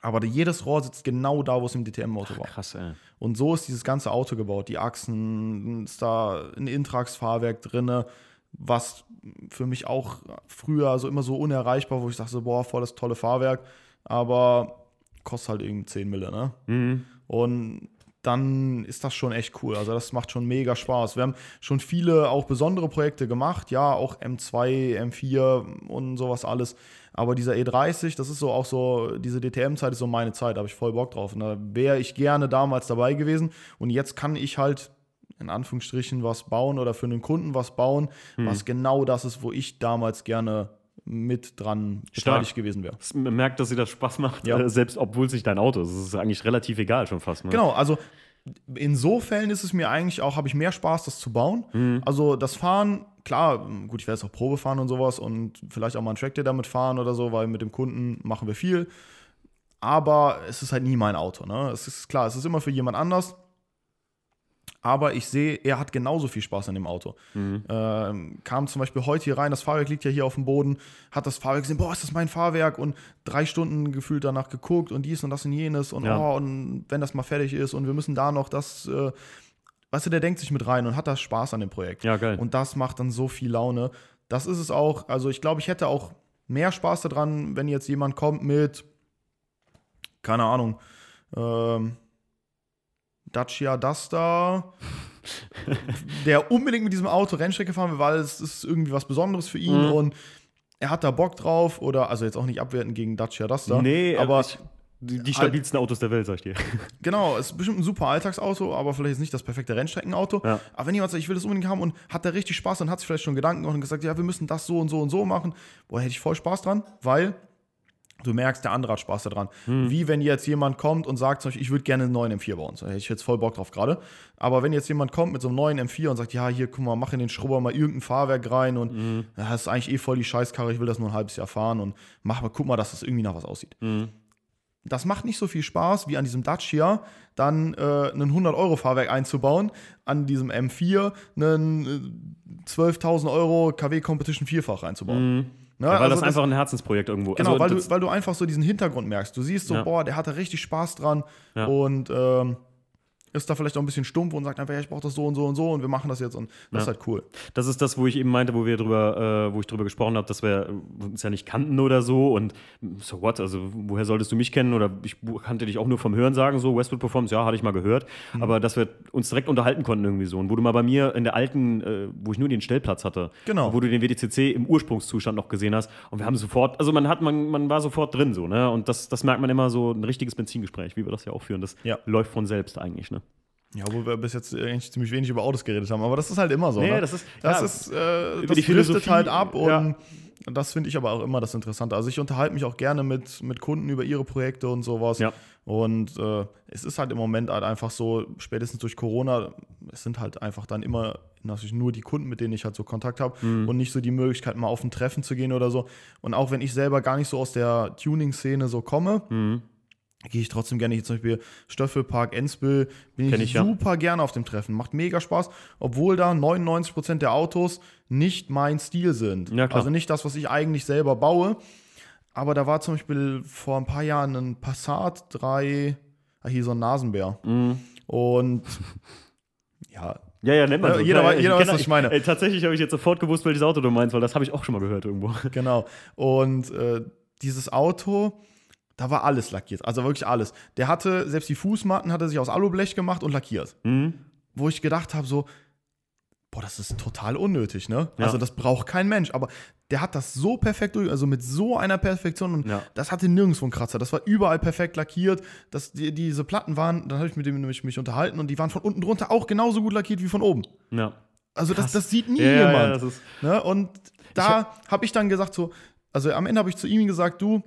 Aber jedes Rohr sitzt genau da, wo es im DTM-Motor war. Krass, ey. Und so ist dieses ganze Auto gebaut. Die Achsen, ist da ein Intrax-Fahrwerk drin, was für mich auch früher so immer so unerreichbar, wo ich dachte, boah, voll das tolle Fahrwerk, aber kostet halt irgendwie 10 Mille, ne? Mhm. Und dann ist das schon echt cool. Also das macht schon mega Spaß. Wir haben schon viele auch besondere Projekte gemacht, ja, auch M2, M4 und sowas alles. Aber dieser E30, das ist so auch so, diese DTM-Zeit ist so meine Zeit, da habe ich voll Bock drauf. Und da wäre ich gerne damals dabei gewesen. Und jetzt kann ich halt in Anführungsstrichen was bauen oder für einen Kunden was bauen, hm. was genau das ist, wo ich damals gerne mit dran beteiligt gewesen wäre. Man merkt, dass sie das Spaß macht, ja. äh, selbst obwohl es nicht dein Auto ist. Es ist eigentlich relativ egal schon fast. Ne? Genau, also in so Fällen ist es mir eigentlich auch, habe ich mehr Spaß, das zu bauen. Mhm. Also das Fahren, klar, gut, ich werde jetzt auch Probe fahren und sowas und vielleicht auch mal einen Trackday damit fahren oder so, weil mit dem Kunden machen wir viel. Aber es ist halt nie mein Auto. Ne? Es ist klar, es ist immer für jemand anders aber ich sehe, er hat genauso viel Spaß an dem Auto. Mhm. Ähm, kam zum Beispiel heute hier rein, das Fahrwerk liegt ja hier auf dem Boden, hat das Fahrwerk gesehen, boah, ist das mein Fahrwerk und drei Stunden gefühlt danach geguckt und dies und das und jenes und, ja. oh, und wenn das mal fertig ist und wir müssen da noch das, äh, weißt du, der denkt sich mit rein und hat da Spaß an dem Projekt. Ja, geil. Und das macht dann so viel Laune. Das ist es auch, also ich glaube, ich hätte auch mehr Spaß daran, wenn jetzt jemand kommt mit, keine Ahnung, ähm, Dacia Duster, der unbedingt mit diesem Auto Rennstrecke fahren will, weil es ist irgendwie was Besonderes für ihn mhm. und er hat da Bock drauf oder, also jetzt auch nicht abwerten gegen Dacia Duster. Nee, aber ich, die, die, stabilsten Autos der Welt, sag ich dir. Genau, es ist bestimmt ein super Alltagsauto, aber vielleicht ist nicht das perfekte Rennstreckenauto. Ja. Aber wenn jemand sagt, ich will das unbedingt haben und hat da richtig Spaß, dann hat sich vielleicht schon Gedanken gemacht und gesagt, ja, wir müssen das so und so und so machen. Boah, hätte ich voll Spaß dran, weil Du merkst, der andere hat Spaß daran. Hm. Wie wenn jetzt jemand kommt und sagt, zum Beispiel, ich würde gerne einen neuen M4 bauen. So, hätte ich jetzt voll Bock drauf gerade. Aber wenn jetzt jemand kommt mit so einem neuen M4 und sagt, ja, hier, guck mal, mach in den Schrubber mal irgendein Fahrwerk rein und mhm. das ist eigentlich eh voll die Scheißkarre, ich will das nur ein halbes Jahr fahren und mach mal, guck mal, dass das irgendwie nach was aussieht. Mhm. Das macht nicht so viel Spaß, wie an diesem Dacia dann äh, ein 100-Euro-Fahrwerk einzubauen, an diesem M4 einen äh, 12.000 Euro KW Competition Vierfach einzubauen. Mhm. Ne? Ja, weil also das einfach ein Herzensprojekt irgendwo Genau, also, weil, du, weil du einfach so diesen Hintergrund merkst. Du siehst so, ja. boah, der hatte richtig Spaß dran und ähm, ist da vielleicht auch ein bisschen stumpf und sagt einfach, ja, ich brauche das so und so und so und wir machen das jetzt und das ja. ist halt cool. Das ist das, wo ich eben meinte, wo wir drüber, äh, wo ich drüber gesprochen habe, dass wir uns ja nicht kannten oder so und so what, also woher solltest du mich kennen oder ich kannte dich auch nur vom Hören sagen, so Westwood Performance, ja, hatte ich mal gehört, mhm. aber dass wir uns direkt unterhalten konnten irgendwie so und wo du mal bei mir in der alten, äh, wo ich nur den Stellplatz hatte, genau. wo du den WDCC im Ursprungszustand noch gesehen hast und wir haben sofort, also man hat, man, man war sofort drin so, ne, und das, das merkt man immer so, ein richtiges Benzingespräch, wie wir das ja auch führen, das ja. läuft von selbst eigentlich, ne. Ja, wo wir bis jetzt eigentlich ziemlich wenig über Autos geredet haben, aber das ist halt immer so. Nee, ne? das ist, das ja, ist, äh, das die Philosophie halt ab und ja. das finde ich aber auch immer das Interessante. Also ich unterhalte mich auch gerne mit, mit Kunden über ihre Projekte und sowas. Ja. Und äh, es ist halt im Moment halt einfach so, spätestens durch Corona, es sind halt einfach dann immer natürlich nur die Kunden, mit denen ich halt so Kontakt habe mhm. und nicht so die Möglichkeit, mal auf ein Treffen zu gehen oder so. Und auch wenn ich selber gar nicht so aus der Tuning-Szene so komme, mhm gehe ich trotzdem gerne hier zum Beispiel Stöffelpark, Ensbüll, bin ich, ich, super ja. gerne auf dem Treffen. Macht mega Spaß, obwohl da 99% der Autos nicht mein Stil sind. Ja, also nicht das, was ich eigentlich selber baue. Aber da war zum Beispiel vor ein paar Jahren ein Passat 3, ah, hier so ein Nasenbär. Mhm. Und ja, ja, ja, nennt man so. Jeder, ja, jeder weiß, was ich meine. Ey, tatsächlich habe ich jetzt sofort gewusst, welches Auto du meinst, weil das habe ich auch schon mal gehört irgendwo. Genau. Und äh, dieses Auto, da war alles lackiert. Also wirklich alles. Der hatte, selbst die Fußmatten hat er sich aus Alublech gemacht und lackiert. Mhm. Wo ich gedacht habe, so, boah, das ist total unnötig, ne? Ja. Also das braucht kein Mensch. Aber der hat das so perfekt durch, also mit so einer Perfektion und ja. das hatte nirgendwo einen Kratzer. Das war überall perfekt lackiert. Das, die, diese Platten waren, dann habe ich mit dem nämlich mich unterhalten und die waren von unten drunter auch genauso gut lackiert wie von oben. Ja. Also das, das, sieht nie ja, jemand. Ne? Und da habe ich dann gesagt, so, also am Ende habe ich zu ihm gesagt, du,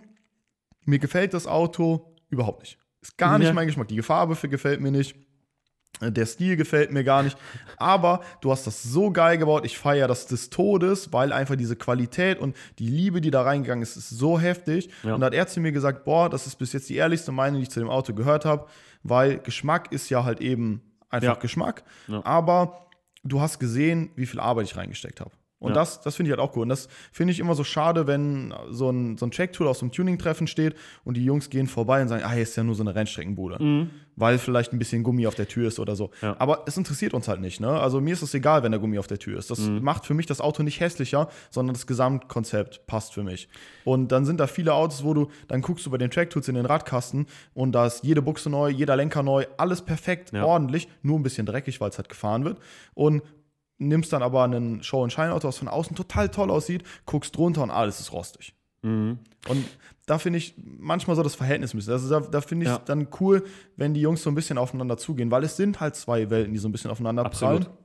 mir gefällt das Auto überhaupt nicht. Ist gar nicht ja. mein Geschmack. Die Farbe gefällt mir nicht. Der Stil gefällt mir gar nicht. Aber du hast das so geil gebaut. Ich feiere das des Todes, weil einfach diese Qualität und die Liebe, die da reingegangen ist, ist so heftig. Ja. Und da hat er zu mir gesagt: Boah, das ist bis jetzt die ehrlichste Meinung, die ich zu dem Auto gehört habe, weil Geschmack ist ja halt eben einfach ja. Geschmack. Ja. Aber du hast gesehen, wie viel Arbeit ich reingesteckt habe. Und Ja. das, das finde ich halt auch cool. Und das finde ich immer so schade, wenn so ein, so ein Track-Tool aus so einem Tuning-Treffen steht und die Jungs gehen vorbei und sagen, ah, hier ist ja nur so eine Rennstreckenbude. Weil vielleicht ein bisschen Gummi auf der Tür ist oder so. Ja. Aber es interessiert uns halt nicht. Ne? Also mir ist es egal, wenn der Gummi auf der Tür ist. Das macht für mich das Auto nicht hässlicher, sondern das Gesamtkonzept passt für mich. Und dann sind da viele Autos, wo du, dann guckst du bei den Track-Tools in den Radkasten und da ist jede Buchse neu, jeder Lenker neu, alles perfekt, Ja. ordentlich, nur ein bisschen dreckig, weil es halt gefahren wird. Und nimmst dann aber einen Show-and-Shine-Auto, was von außen total toll aussieht, guckst drunter und alles ist rostig. Mhm. Und da finde ich manchmal so das Verhältnis müssen. Also da, da finde ich es Ja. dann cool, wenn die Jungs so ein bisschen aufeinander zugehen, weil es sind halt zwei Welten, die so ein bisschen aufeinander Absolut. prallen,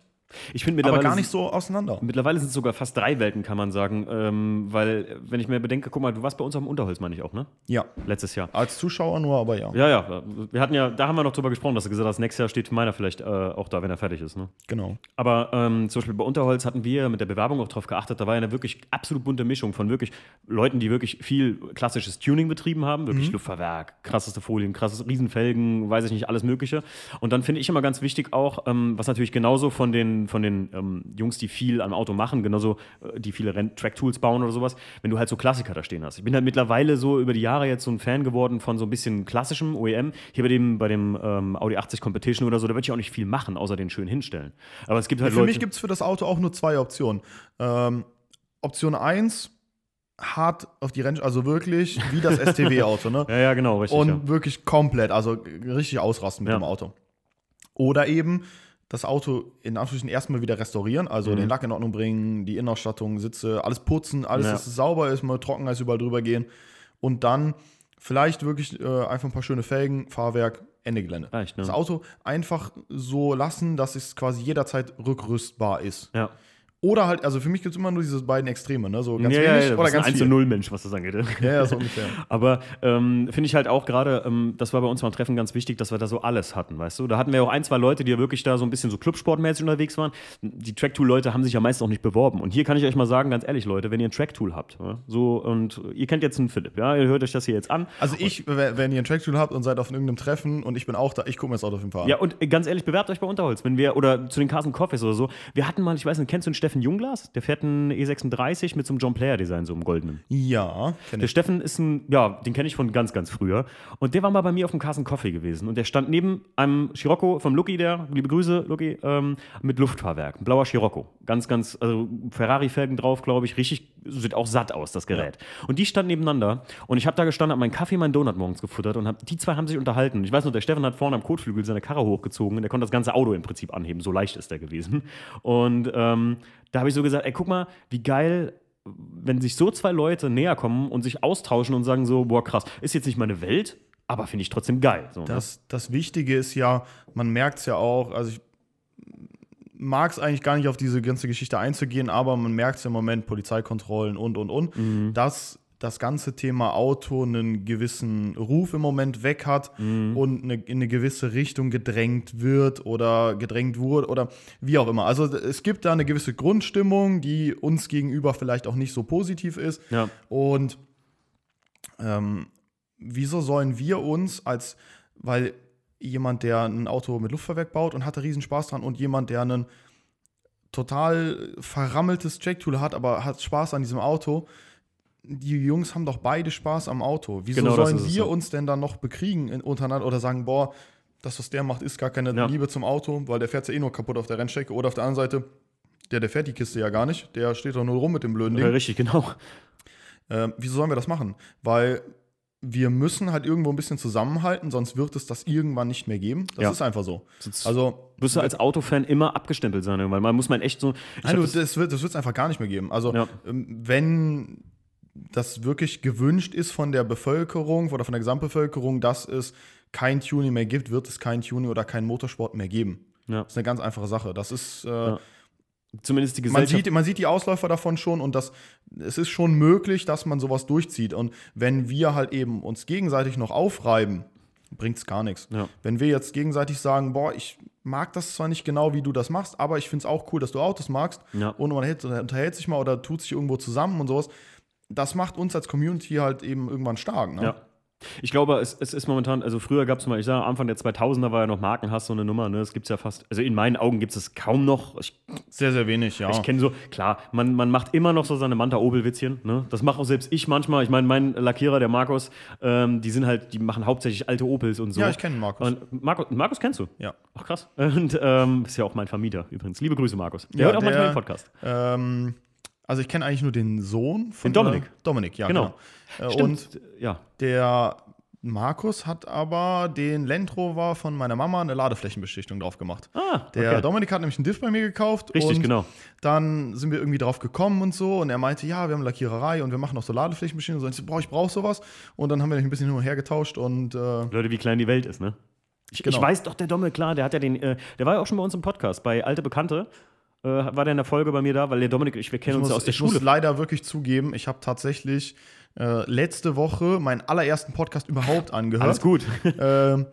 Ich finde aber mittlerweile. gar nicht so auseinander. Mittlerweile sind es sogar fast drei Welten, kann man sagen. Ähm, weil, wenn ich mir bedenke, guck mal, du warst bei uns am Unterholz, meine ich auch, ne? Ja, Letztes Jahr. als Zuschauer nur, aber ja, Ja, ja. Wir hatten ja, da haben wir noch drüber gesprochen, dass du gesagt hast, nächstes Jahr steht meiner vielleicht äh, auch da, wenn er fertig ist. Ne? genau. Aber ähm, zum Beispiel bei Unterholz hatten wir mit der Bewerbung auch drauf geachtet, da war ja eine wirklich absolut bunte Mischung von wirklich Leuten, die wirklich viel klassisches Tuning betrieben haben, wirklich Luftfahrwerk, krasseste Folien, krasses Riesenfelgen, weiß ich nicht, alles Mögliche. Und dann finde ich immer ganz wichtig auch, ähm, was natürlich genauso von den, von den ähm, Jungs, die viel am Auto machen, genauso äh, die viele Track-Tools bauen oder sowas, wenn du halt so Klassiker da stehen hast. Ich bin halt mittlerweile so über die Jahre jetzt so ein Fan geworden von so ein bisschen klassischem OEM. Hier bei dem, bei dem ähm, Audi 80 Competition oder so, da würde ich auch nicht viel machen, außer den schön hinstellen. Aber es gibt halt Für Leute, mich gibt es für das Auto auch nur zwei Optionen. Ähm, Option 1, hart auf die Renn, also wirklich wie das STW-Auto, ne? Ja, ja, genau, richtig. und ja. wirklich komplett, also richtig ausrasten mit Ja. dem Auto. Oder eben das Auto in Anführungsstrichen erstmal wieder restaurieren, also den Lack in Ordnung bringen, die Innenausstattung, Sitze, alles putzen, alles, Ja. dass es sauber ist, mal Trockeneis überall drüber gehen und dann vielleicht wirklich äh, einfach ein paar schöne Felgen, Fahrwerk, Ende Gelände. Reicht, ne? Das Auto einfach so lassen, dass es quasi jederzeit rückrüstbar ist. Ja. Oder halt, also für mich gibt es immer nur diese beiden Extreme, ne? So ganz ja, wenig ja, oder ganz ein viel. 1 0 Mensch, was das angeht. Ja, ja, so ungefähr. Aber ähm, finde ich halt auch gerade, ähm, das war bei uns beim Treffen ganz wichtig, dass wir da so alles hatten, weißt du? Da hatten wir auch ein, zwei Leute, die ja wirklich da so ein bisschen so Clubsportmäßig unterwegs waren. Die Tracktool-Leute haben sich ja meist auch nicht beworben. Und hier kann ich euch mal sagen, ganz ehrlich, Leute, wenn ihr ein Tracktool habt, ja, so und ihr kennt jetzt einen Philipp, ja, ihr hört euch das hier jetzt an. Also ich, wenn wenn ihr ein Tracktool habt und seid auf irgendeinem Treffen und ich bin auch da, ich gucke mir das Auto auf jeden Fall an. Ja, und ganz ehrlich, bewerbt euch bei Unterholz, wenn wir, oder zu den Carson Coffees oder so. Wir hatten mal, ich weiß nicht, kennst du den Steffen Jungglas? Der fährt einen E36 mit so einem John Player-Design, so einem goldenen. Ja, Der ich. Steffen ist ein, ja, den kenne ich von ganz, ganz früher. Und der war mal bei mir auf dem Carson Coffee gewesen. Und der stand neben einem Scirocco vom Lucky, der, liebe Grüße, Lucky, ähm, mit Luftfahrwerk. Ein blauer Scirocco. Ganz, ganz, also Ferrari-Felgen drauf, glaube ich. Richtig, sieht auch satt aus, das Gerät. Und die standen nebeneinander. Und ich habe da gestanden, habe meinen Kaffee, meinen Donut morgens gefuttert. Und hab, die zwei haben sich unterhalten. Ich weiß noch, der Steffen hat vorne am Kotflügel seine Karre hochgezogen. Und der konnte das ganze Auto im Prinzip anheben. So leicht ist der gewesen. Und ähm, da habe ich so gesagt, ey, guck mal, wie geil wenn sich so zwei Leute näher kommen und sich austauschen und sagen so, boah, krass, ist jetzt nicht meine Welt, aber finde ich trotzdem geil. So, ne? Das, das Wichtige ist ja, man merkt es ja auch, also ich mag es eigentlich gar nicht auf diese ganze Geschichte einzugehen, aber man merkt es im Moment, Polizeikontrollen und, und, und, Mhm. dass das ganze Thema Auto einen gewissen Ruf im Moment weg hat Mhm. und eine, in eine gewisse Richtung gedrängt wird oder gedrängt wurde oder wie auch immer. Also es gibt da eine gewisse Grundstimmung, die uns gegenüber vielleicht auch nicht so positiv ist. Ja. Und ähm, wieso sollen wir uns als, weil jemand, der ein Auto mit Luftfahrwerk baut und hat da riesen Spaß dran und jemand, der ein total verrammeltes Tracktool hat, aber hat Spaß an diesem Auto, die Jungs haben doch beide Spaß am Auto. Wieso Genau sollen wir ja. uns denn dann noch bekriegen in, untereinander oder sagen, boah, das, was der macht, ist gar keine Ja. Liebe zum Auto, weil der fährt ja eh nur kaputt auf der Rennstrecke. Oder auf der anderen Seite, der, der fährt die Kiste ja gar nicht, der steht doch nur rum mit dem blöden Ding. Ja, richtig, genau. Ähm, wieso sollen wir das machen? Weil wir müssen halt irgendwo ein bisschen zusammenhalten, sonst wird es das irgendwann nicht mehr geben. Das Ja. ist einfach so. Also, Wirst du als Autofan immer abgestempelt sein, weil man muss man echt so. Nein, du, das, das wird es einfach gar nicht mehr geben. Also, Ja. ähm, wenn das wirklich gewünscht ist von der Bevölkerung oder von der Gesamtbevölkerung, dass es kein Tuning mehr gibt, wird es kein Tuning oder kein Motorsport mehr geben. Ja. Das ist eine ganz einfache Sache. Das ist, äh, Ja. zumindest die man, Gesellschaft. sieht, man sieht die Ausläufer davon schon und das, es ist schon möglich, dass man sowas durchzieht. Und wenn wir halt eben uns gegenseitig noch aufreiben, bringt es gar nichts. Ja. Wenn wir jetzt gegenseitig sagen, boah, ich mag das zwar nicht genau, wie du das machst, aber ich finde es auch cool, dass du Autos magst Ja. und man hält- unterhält sich mal oder tut sich irgendwo zusammen und sowas, das macht uns als Community halt eben irgendwann stark. Ne? Ja. Ich glaube, es, es ist momentan, also früher gab es mal, ich sage, Anfang der 2000er war ja noch Markenhass, so eine Nummer, ne? Das gibt es ja fast, also in meinen Augen gibt es kaum noch. Ich, Sehr, sehr wenig, ja. ich kenne so, klar, man, man macht immer noch so seine Manta-Obel-Witzchen, ne? Das mache auch selbst ich manchmal. Ich meine, mein Lackierer, der Markus, ähm, die sind halt, die machen hauptsächlich alte Opels und so. Ja, ich kenne Markus. Und Markus, Markus kennst du? ja. Ach krass. Und ähm, ist ja auch mein Vermieter übrigens. Liebe Grüße, Markus. Der Ja, hört auch manchmal der- den Podcast. Ähm, also ich kenne eigentlich nur den Sohn von Den Dominik. Der, Dominik, ja, Genau. genau. Äh, Und ja. der Markus hat aber den Land Rover von meiner Mama eine Ladeflächenbeschichtung drauf gemacht. Ah, Der okay. Dominik hat nämlich einen Diff bei mir gekauft. Richtig, und genau. Dann sind wir irgendwie drauf gekommen und so. Und er meinte, ja, wir haben Lackiererei und wir machen auch so Ladeflächenbeschichtung. Und so, ich so, boah, ich brauche sowas. Und dann haben wir ein bisschen hin und her getauscht und äh, Leute, wie klein die Welt ist, ne? Ich, Genau. ich weiß doch, der Dommel, klar, der hat ja den, äh, der war ja auch schon bei uns im Podcast, bei Alte Bekannte. Äh, war der in der Folge bei mir da, weil der Dominik, ich, wir kennen ich, uns muss, ja aus der ich Schule. muss leider wirklich zugeben, ich habe tatsächlich äh, letzte Woche meinen allerersten Podcast überhaupt angehört. Alles gut. Ähm,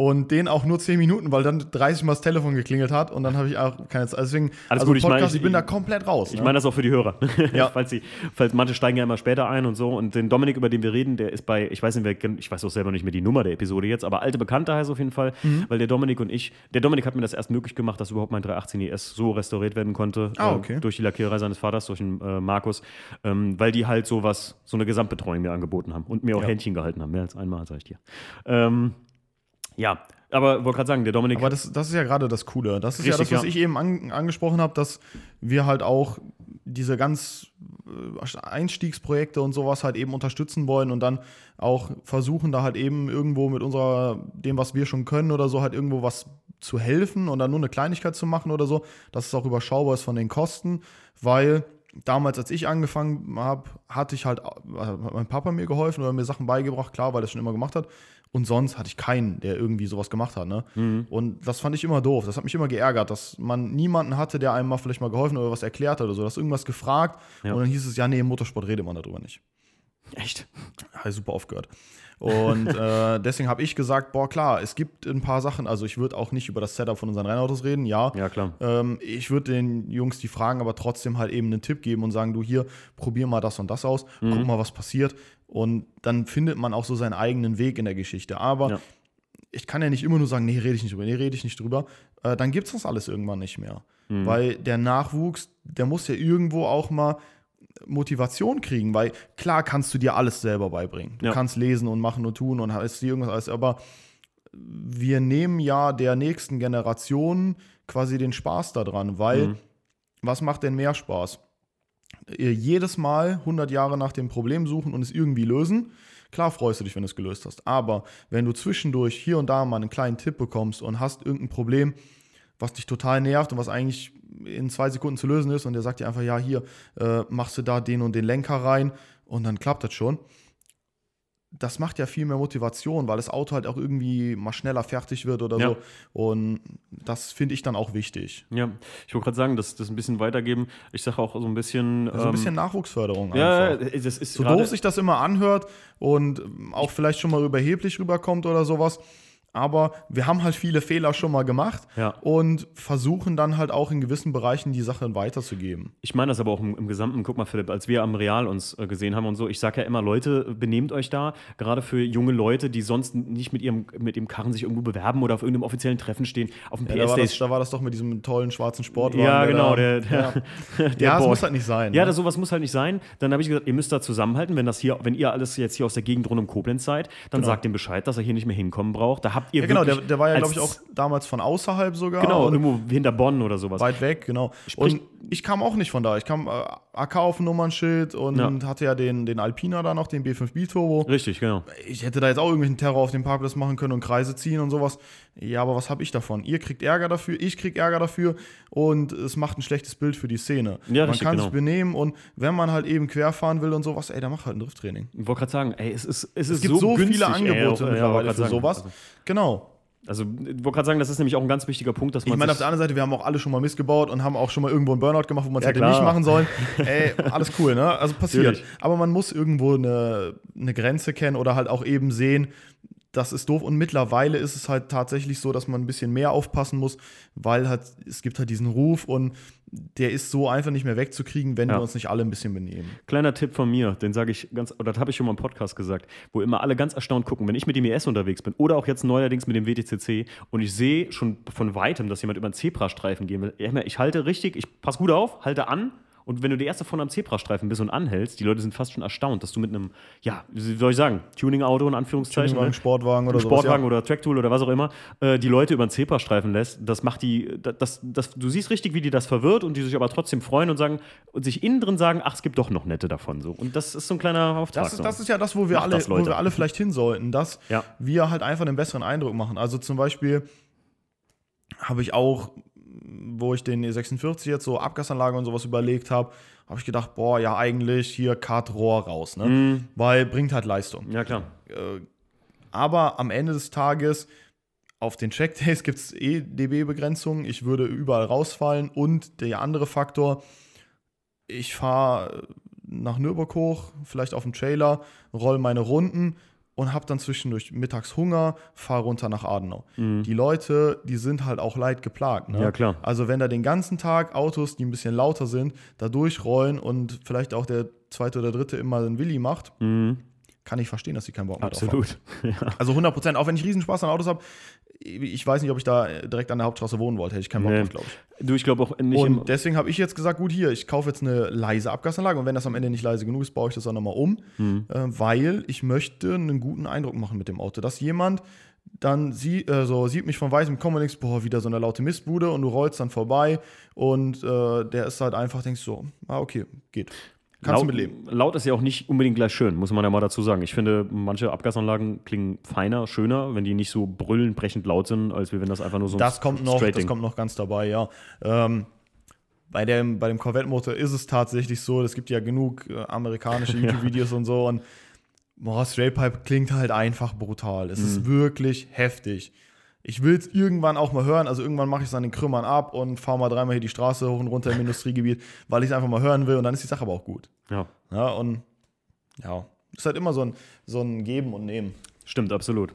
und den auch nur 10 Minuten, weil dann 30 Mal das Telefon geklingelt hat und dann habe ich auch keine Zeit. Deswegen, Alles also gut, ich meine, Podcast, ich- ich, bin da komplett raus. Ich ne? meine das auch für die Hörer. Ja. falls, sie, falls manche steigen ja immer später ein und so. Und den Dominik, über den wir reden, der ist bei, ich weiß nicht, wer, ich weiß auch selber nicht mehr die Nummer der Episode jetzt, aber alte Bekannte heißt auf jeden Fall, Mhm. weil der Dominik und ich, der Dominik hat mir das erst möglich gemacht, dass überhaupt mein 318 ES so restauriert werden konnte. Ah, äh, okay. durch die Lackiererei seines Vaters, durch den äh, Markus, ähm, weil die halt sowas, so eine Gesamtbetreuung mir angeboten haben und mir auch Ja. Händchen gehalten haben. Mehr als einmal, sag ich dir. Ähm, ja, aber wollte gerade sagen, der Dominik. Aber das, das ist ja gerade das Coole. Das ist ja Richtig, das, was ja. ich eben an, angesprochen habe, dass wir halt auch diese ganz äh, Einstiegsprojekte und sowas halt eben unterstützen wollen und dann auch versuchen, da halt eben irgendwo mit unserer, dem, was wir schon können oder so, halt irgendwo was zu helfen und dann nur eine Kleinigkeit zu machen oder so, dass es auch überschaubar ist von den Kosten, weil damals, als ich angefangen habe, hatte ich halt, hat mein Papa mir geholfen oder mir Sachen beigebracht, klar, weil er es schon immer gemacht hat. Und sonst hatte ich keinen, der irgendwie sowas gemacht hat. Ne? Und das fand ich immer doof. Das hat mich immer geärgert, dass man niemanden hatte, der einem mal vielleicht mal geholfen oder was erklärt hat oder so. Du hast irgendwas gefragt Ja. und dann hieß es, ja, nee, im Motorsport redet man darüber nicht. echt. Habe ich super aufgehört. Und äh, deswegen habe ich gesagt, boah, klar, es gibt ein paar Sachen. Also ich würde auch nicht über das Setup von unseren Rennautos reden, ja. Ja, klar. Ähm, ich würde den Jungs die fragen, aber trotzdem halt eben einen Tipp geben und sagen, du hier, probier mal das und das aus, Mhm. guck mal, was passiert. Und dann findet man auch so seinen eigenen Weg in der Geschichte. Aber Ja. ich kann ja nicht immer nur sagen, nee, rede ich nicht drüber, nee, rede ich nicht drüber. Äh, dann gibt es das alles irgendwann nicht mehr. Mhm. Weil der Nachwuchs, der muss ja irgendwo auch mal Motivation kriegen, weil klar kannst du dir alles selber beibringen. Du Ja. kannst lesen und machen und tun und hast irgendwas alles, aber wir nehmen ja der nächsten Generation quasi den Spaß daran, weil Mhm. was macht denn mehr Spaß? Äh, Jedes Mal 100 Jahre nach dem Problem suchen und es irgendwie lösen. Klar freust du dich, wenn du es gelöst hast. Aber wenn du zwischendurch hier und da mal einen kleinen Tipp bekommst und hast irgendein Problem, was dich total nervt und was eigentlich in zwei Sekunden zu lösen ist und der sagt dir einfach, ja, hier äh, machst du da den und den Lenker rein und dann klappt das schon. Das macht ja viel mehr Motivation, weil das Auto halt auch irgendwie mal schneller fertig wird oder Ja. so. Und das finde ich dann auch wichtig. Ja, ich wollte gerade sagen, das, das ein bisschen weitergeben. Ich sage auch so ein bisschen. So ein ähm, bisschen Nachwuchsförderung Ja, einfach. das ist So doof sich das immer anhört und ähm, auch vielleicht schon mal überheblich rüberkommt oder sowas. Aber wir haben halt viele Fehler schon mal gemacht Ja. und versuchen dann halt auch in gewissen Bereichen die Sachen weiterzugeben. Ich meine das aber auch im, im Gesamten. Guck mal, Philipp, als wir am Real uns äh, gesehen haben und so, ich sage ja immer, Leute, benehmt euch da, gerade für junge Leute, die sonst nicht mit ihrem, mit ihrem Karren sich irgendwo bewerben oder auf irgendeinem offiziellen Treffen stehen, auf dem Ja, da, war das, PS-Days. da war das doch mit diesem tollen schwarzen Sportwagen. Ja, der genau, da, der, der, ja. der das muss halt nicht sein. Ja, ne? das, sowas muss halt nicht sein. Dann habe ich gesagt, ihr müsst da zusammenhalten, wenn das hier, wenn ihr alles jetzt hier aus der Gegend rund um Koblenz seid, dann sagt ihm Bescheid, dass er hier nicht mehr hinkommen braucht. Da habt ihr ja, genau, der, der war ja, glaube ich, auch damals von außerhalb sogar. genau irgendwo hinter Bonn oder sowas. weit weg, genau. Sprich- und ich kam auch nicht von da. Ich kam äh, AK auf dem Nummernschild und Ja. hatte ja den, den Alpina da noch, den B5 Biturbo. Richtig, genau. ich hätte da jetzt auch irgendwelchen Terror auf dem Parkplatz machen können und Kreise ziehen und sowas. Ja, aber was habe ich davon? Ihr kriegt Ärger dafür, ich krieg Ärger dafür und es macht ein schlechtes Bild für die Szene. Ja, man richtig, kann genau. sich benehmen und wenn man halt eben querfahren will und sowas, ey, dann mach halt ein Drifttraining. Ich wollte gerade sagen, ey, es ist, es ist Es gibt so, günstig, viele ey, Angebote ja, mittlerweile grad für sagen. sowas. Genau. Also, ich wollte gerade sagen, das ist nämlich auch ein ganz wichtiger Punkt, dass man Ich meine, auf der anderen Seite, wir haben auch alle schon mal missgebaut und haben auch schon mal irgendwo einen Burnout gemacht, wo man es Ja, hätte klar. nicht machen sollen. Ey, alles cool, ne? Also passiert. Natürlich. Aber man muss irgendwo eine, eine Grenze kennen oder halt auch eben sehen, das ist doof. Und mittlerweile ist es halt tatsächlich so, dass man ein bisschen mehr aufpassen muss, weil halt, es gibt halt diesen Ruf und der ist so einfach nicht mehr wegzukriegen, wenn Ja. wir uns nicht alle ein bisschen benehmen. Kleiner Tipp von mir, den sage ich ganz, oder das habe ich schon mal im Podcast gesagt, wo immer alle ganz erstaunt gucken, wenn ich mit dem ES unterwegs bin oder auch jetzt neuerdings mit dem WTCC und ich sehe schon von weitem, dass jemand über einen Zebrastreifen gehen will. Ich halte richtig, ich passe gut auf, halte an und wenn du die erste von einem Zebrastreifen bist und anhältst, die Leute sind fast schon erstaunt, dass du mit einem, ja, wie soll ich sagen, Tuning-Auto in Anführungszeichen, Tuning-Wagen, ne? Sportwagen oder sowas, Sportwagen ja. oder Tracktool oder was auch immer, äh, die Leute über den Zebrastreifen lässt, das macht die, das, das, das, du siehst richtig, wie die das verwirrt und die sich aber trotzdem freuen und sagen und sich innen drin sagen, ach, es gibt doch noch nette davon so. Und das ist so ein kleiner Auftrag. Das ist, das ist ja das, wo wir, Macht alle, wo wir alle vielleicht hin sollten, dass Ja. wir halt einfach einen besseren Eindruck machen. Also zum Beispiel habe ich auch, wo ich den E46 jetzt so Abgasanlage und sowas überlegt habe, habe ich gedacht, boah, ja eigentlich hier Kartrohr raus, ne? Mhm. Weil bringt halt Leistung. ja, klar. Aber am Ende des Tages, auf den Checkdays gibt es eh dB-Begrenzungen. Ich würde überall rausfallen. Und der andere Faktor, ich fahre nach Nürburg hoch, vielleicht auf dem Trailer, roll meine Runden und habe dann zwischendurch mittags Hunger, fahre runter nach Adenau. Die Leute, die sind halt auch leid geplagt. Ne? Mhm. Ja, klar. Also wenn da den ganzen Tag Autos, die ein bisschen lauter sind, da durchrollen und vielleicht auch der zweite oder dritte immer einen Willi macht, kann ich verstehen, dass sie keinen Bock mehr drauf haben. Mhm. Absolut. Ja. Also 100 Prozent, auch wenn ich Riesenspaß an Autos habe, ich weiß nicht, ob ich da direkt an der Hauptstraße wohnen wollte, hätte ich keinen Bock Nee. drauf, glaube ich. Du, ich glaube auch nicht Und deswegen habe ich jetzt gesagt, gut, hier, ich kaufe jetzt eine leise Abgasanlage und wenn das am Ende nicht leise genug ist, baue ich das auch nochmal um, Mhm. äh, weil ich möchte einen guten Eindruck machen mit dem Auto. Dass jemand dann sie, äh, so sieht mich von weitem, kommt und denkst, boah, wieder so eine laute Mistbude und du rollst dann vorbei und äh, der ist halt einfach, denkst so, ah, okay, geht. Kannst laut, du mitleben. Laut ist ja auch nicht unbedingt gleich schön, muss man ja mal dazu sagen. Ich finde, manche Abgasanlagen klingen feiner, schöner, wenn die nicht so brüllend, brechend laut sind, als wenn das einfach nur so ein Das kommt noch, das kommt noch ganz dabei, ja. Ähm, bei dem, bei dem Corvette-Motor ist es tatsächlich so, es gibt ja genug äh, amerikanische YouTube-Videos und so und boah, Straight Pipe klingt halt einfach brutal. Es Mhm. ist wirklich heftig. Ich will es irgendwann auch mal hören, also irgendwann mache ich es an den Krümmern ab und fahre mal dreimal hier die Straße hoch und runter im Industriegebiet, weil ich es einfach mal hören will und dann ist die Sache aber auch gut. Ja, Ja, und ja, ist halt immer so ein, so ein Geben und Nehmen. stimmt, absolut.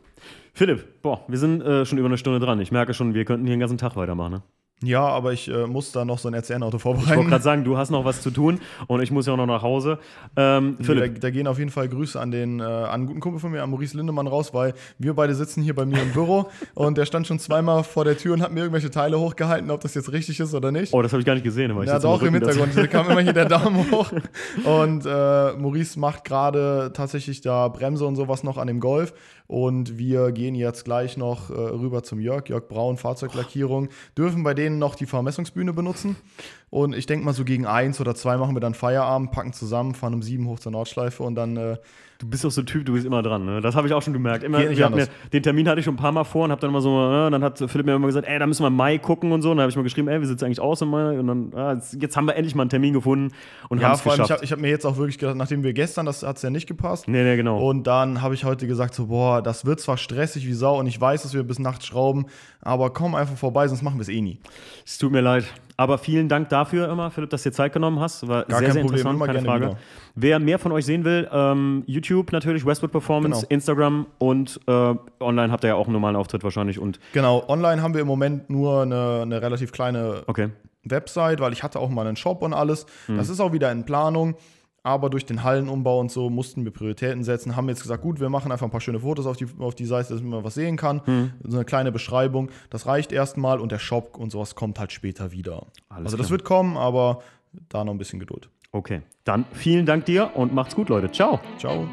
Philipp, boah, wir sind äh, schon über eine Stunde dran. Ich merke schon, wir könnten hier den ganzen Tag weitermachen. Ne? Ja, aber ich äh, muss da noch so ein RCN-Auto Ich wollte vorbereiten. gerade sagen, du hast noch was zu tun und ich muss ja auch noch nach Hause. Ähm, Da, Philipp, da gehen auf jeden Fall Grüße an den äh, an einen guten Kumpel von mir, an Maurice Lindemann raus, weil wir beide sitzen hier bei mir im Büro und der stand schon zweimal vor der Tür und hat mir irgendwelche Teile hochgehalten, ob das jetzt richtig ist oder nicht. oh, das habe ich gar nicht gesehen. aber ich ja, doch, im das- Hintergrund. Da kam immer hier der Daumen hoch. Und äh, Maurice macht gerade tatsächlich da Bremse und sowas noch an dem Golf. Und wir gehen jetzt gleich noch äh, rüber zum Jörg, Jörg Braun, Fahrzeuglackierung. Dürfen bei denen noch die Vermessungsbühne benutzen. Und ich denke mal, so gegen eins oder zwei machen wir dann Feierabend, packen zusammen, fahren um sieben hoch zur Nordschleife und dann äh, Du bist doch so ein Typ, du bist immer dran. Ne? Das habe ich auch schon gemerkt. Immer, mir, den Termin hatte ich schon ein paar Mal vor und habe dann immer so, äh, dann hat Philipp mir immer gesagt, ey, da müssen wir im Mai gucken und so. Und dann habe ich mal geschrieben, ey, wie sieht es eigentlich aus im Mai? Und dann, ah, jetzt, jetzt haben wir endlich mal einen Termin gefunden und haben Ja, es vor allem, ich geschafft. habe ich hab mir jetzt auch wirklich gedacht, nachdem wir gestern, das hat es ja nicht gepasst. nee, nee, genau. Und dann habe ich heute gesagt, so, boah, das wird zwar stressig wie Sau und ich weiß, dass wir bis nachts schrauben, aber komm einfach vorbei, sonst machen wir es eh nie. Es tut mir leid. Aber vielen Dank dafür immer, Philipp, dass du dir Zeit genommen hast. War Gar sehr, kein sehr Problem, interessant, keine Frage. wieder. Wer mehr von euch sehen will, ähm, YouTube natürlich, Westwood Performance, Genau. Instagram und äh, online habt ihr ja auch einen normalen Auftritt wahrscheinlich. Und Genau, online haben wir im Moment nur eine, eine relativ kleine okay. Website, weil ich hatte auch mal einen Shop und alles. Hm. Das ist auch wieder in Planung. Aber durch den Hallenumbau und so mussten wir Prioritäten setzen. Haben jetzt gesagt, gut, wir machen einfach ein paar schöne Fotos auf die, auf die Seite, dass man was sehen kann. Hm. So eine kleine Beschreibung. Das reicht erstmal und der Shop und sowas kommt halt später wieder. Alles also das klar. wird kommen, aber da noch ein bisschen Geduld. Okay. Dann vielen Dank dir und macht's gut, Leute. Ciao. Ciao.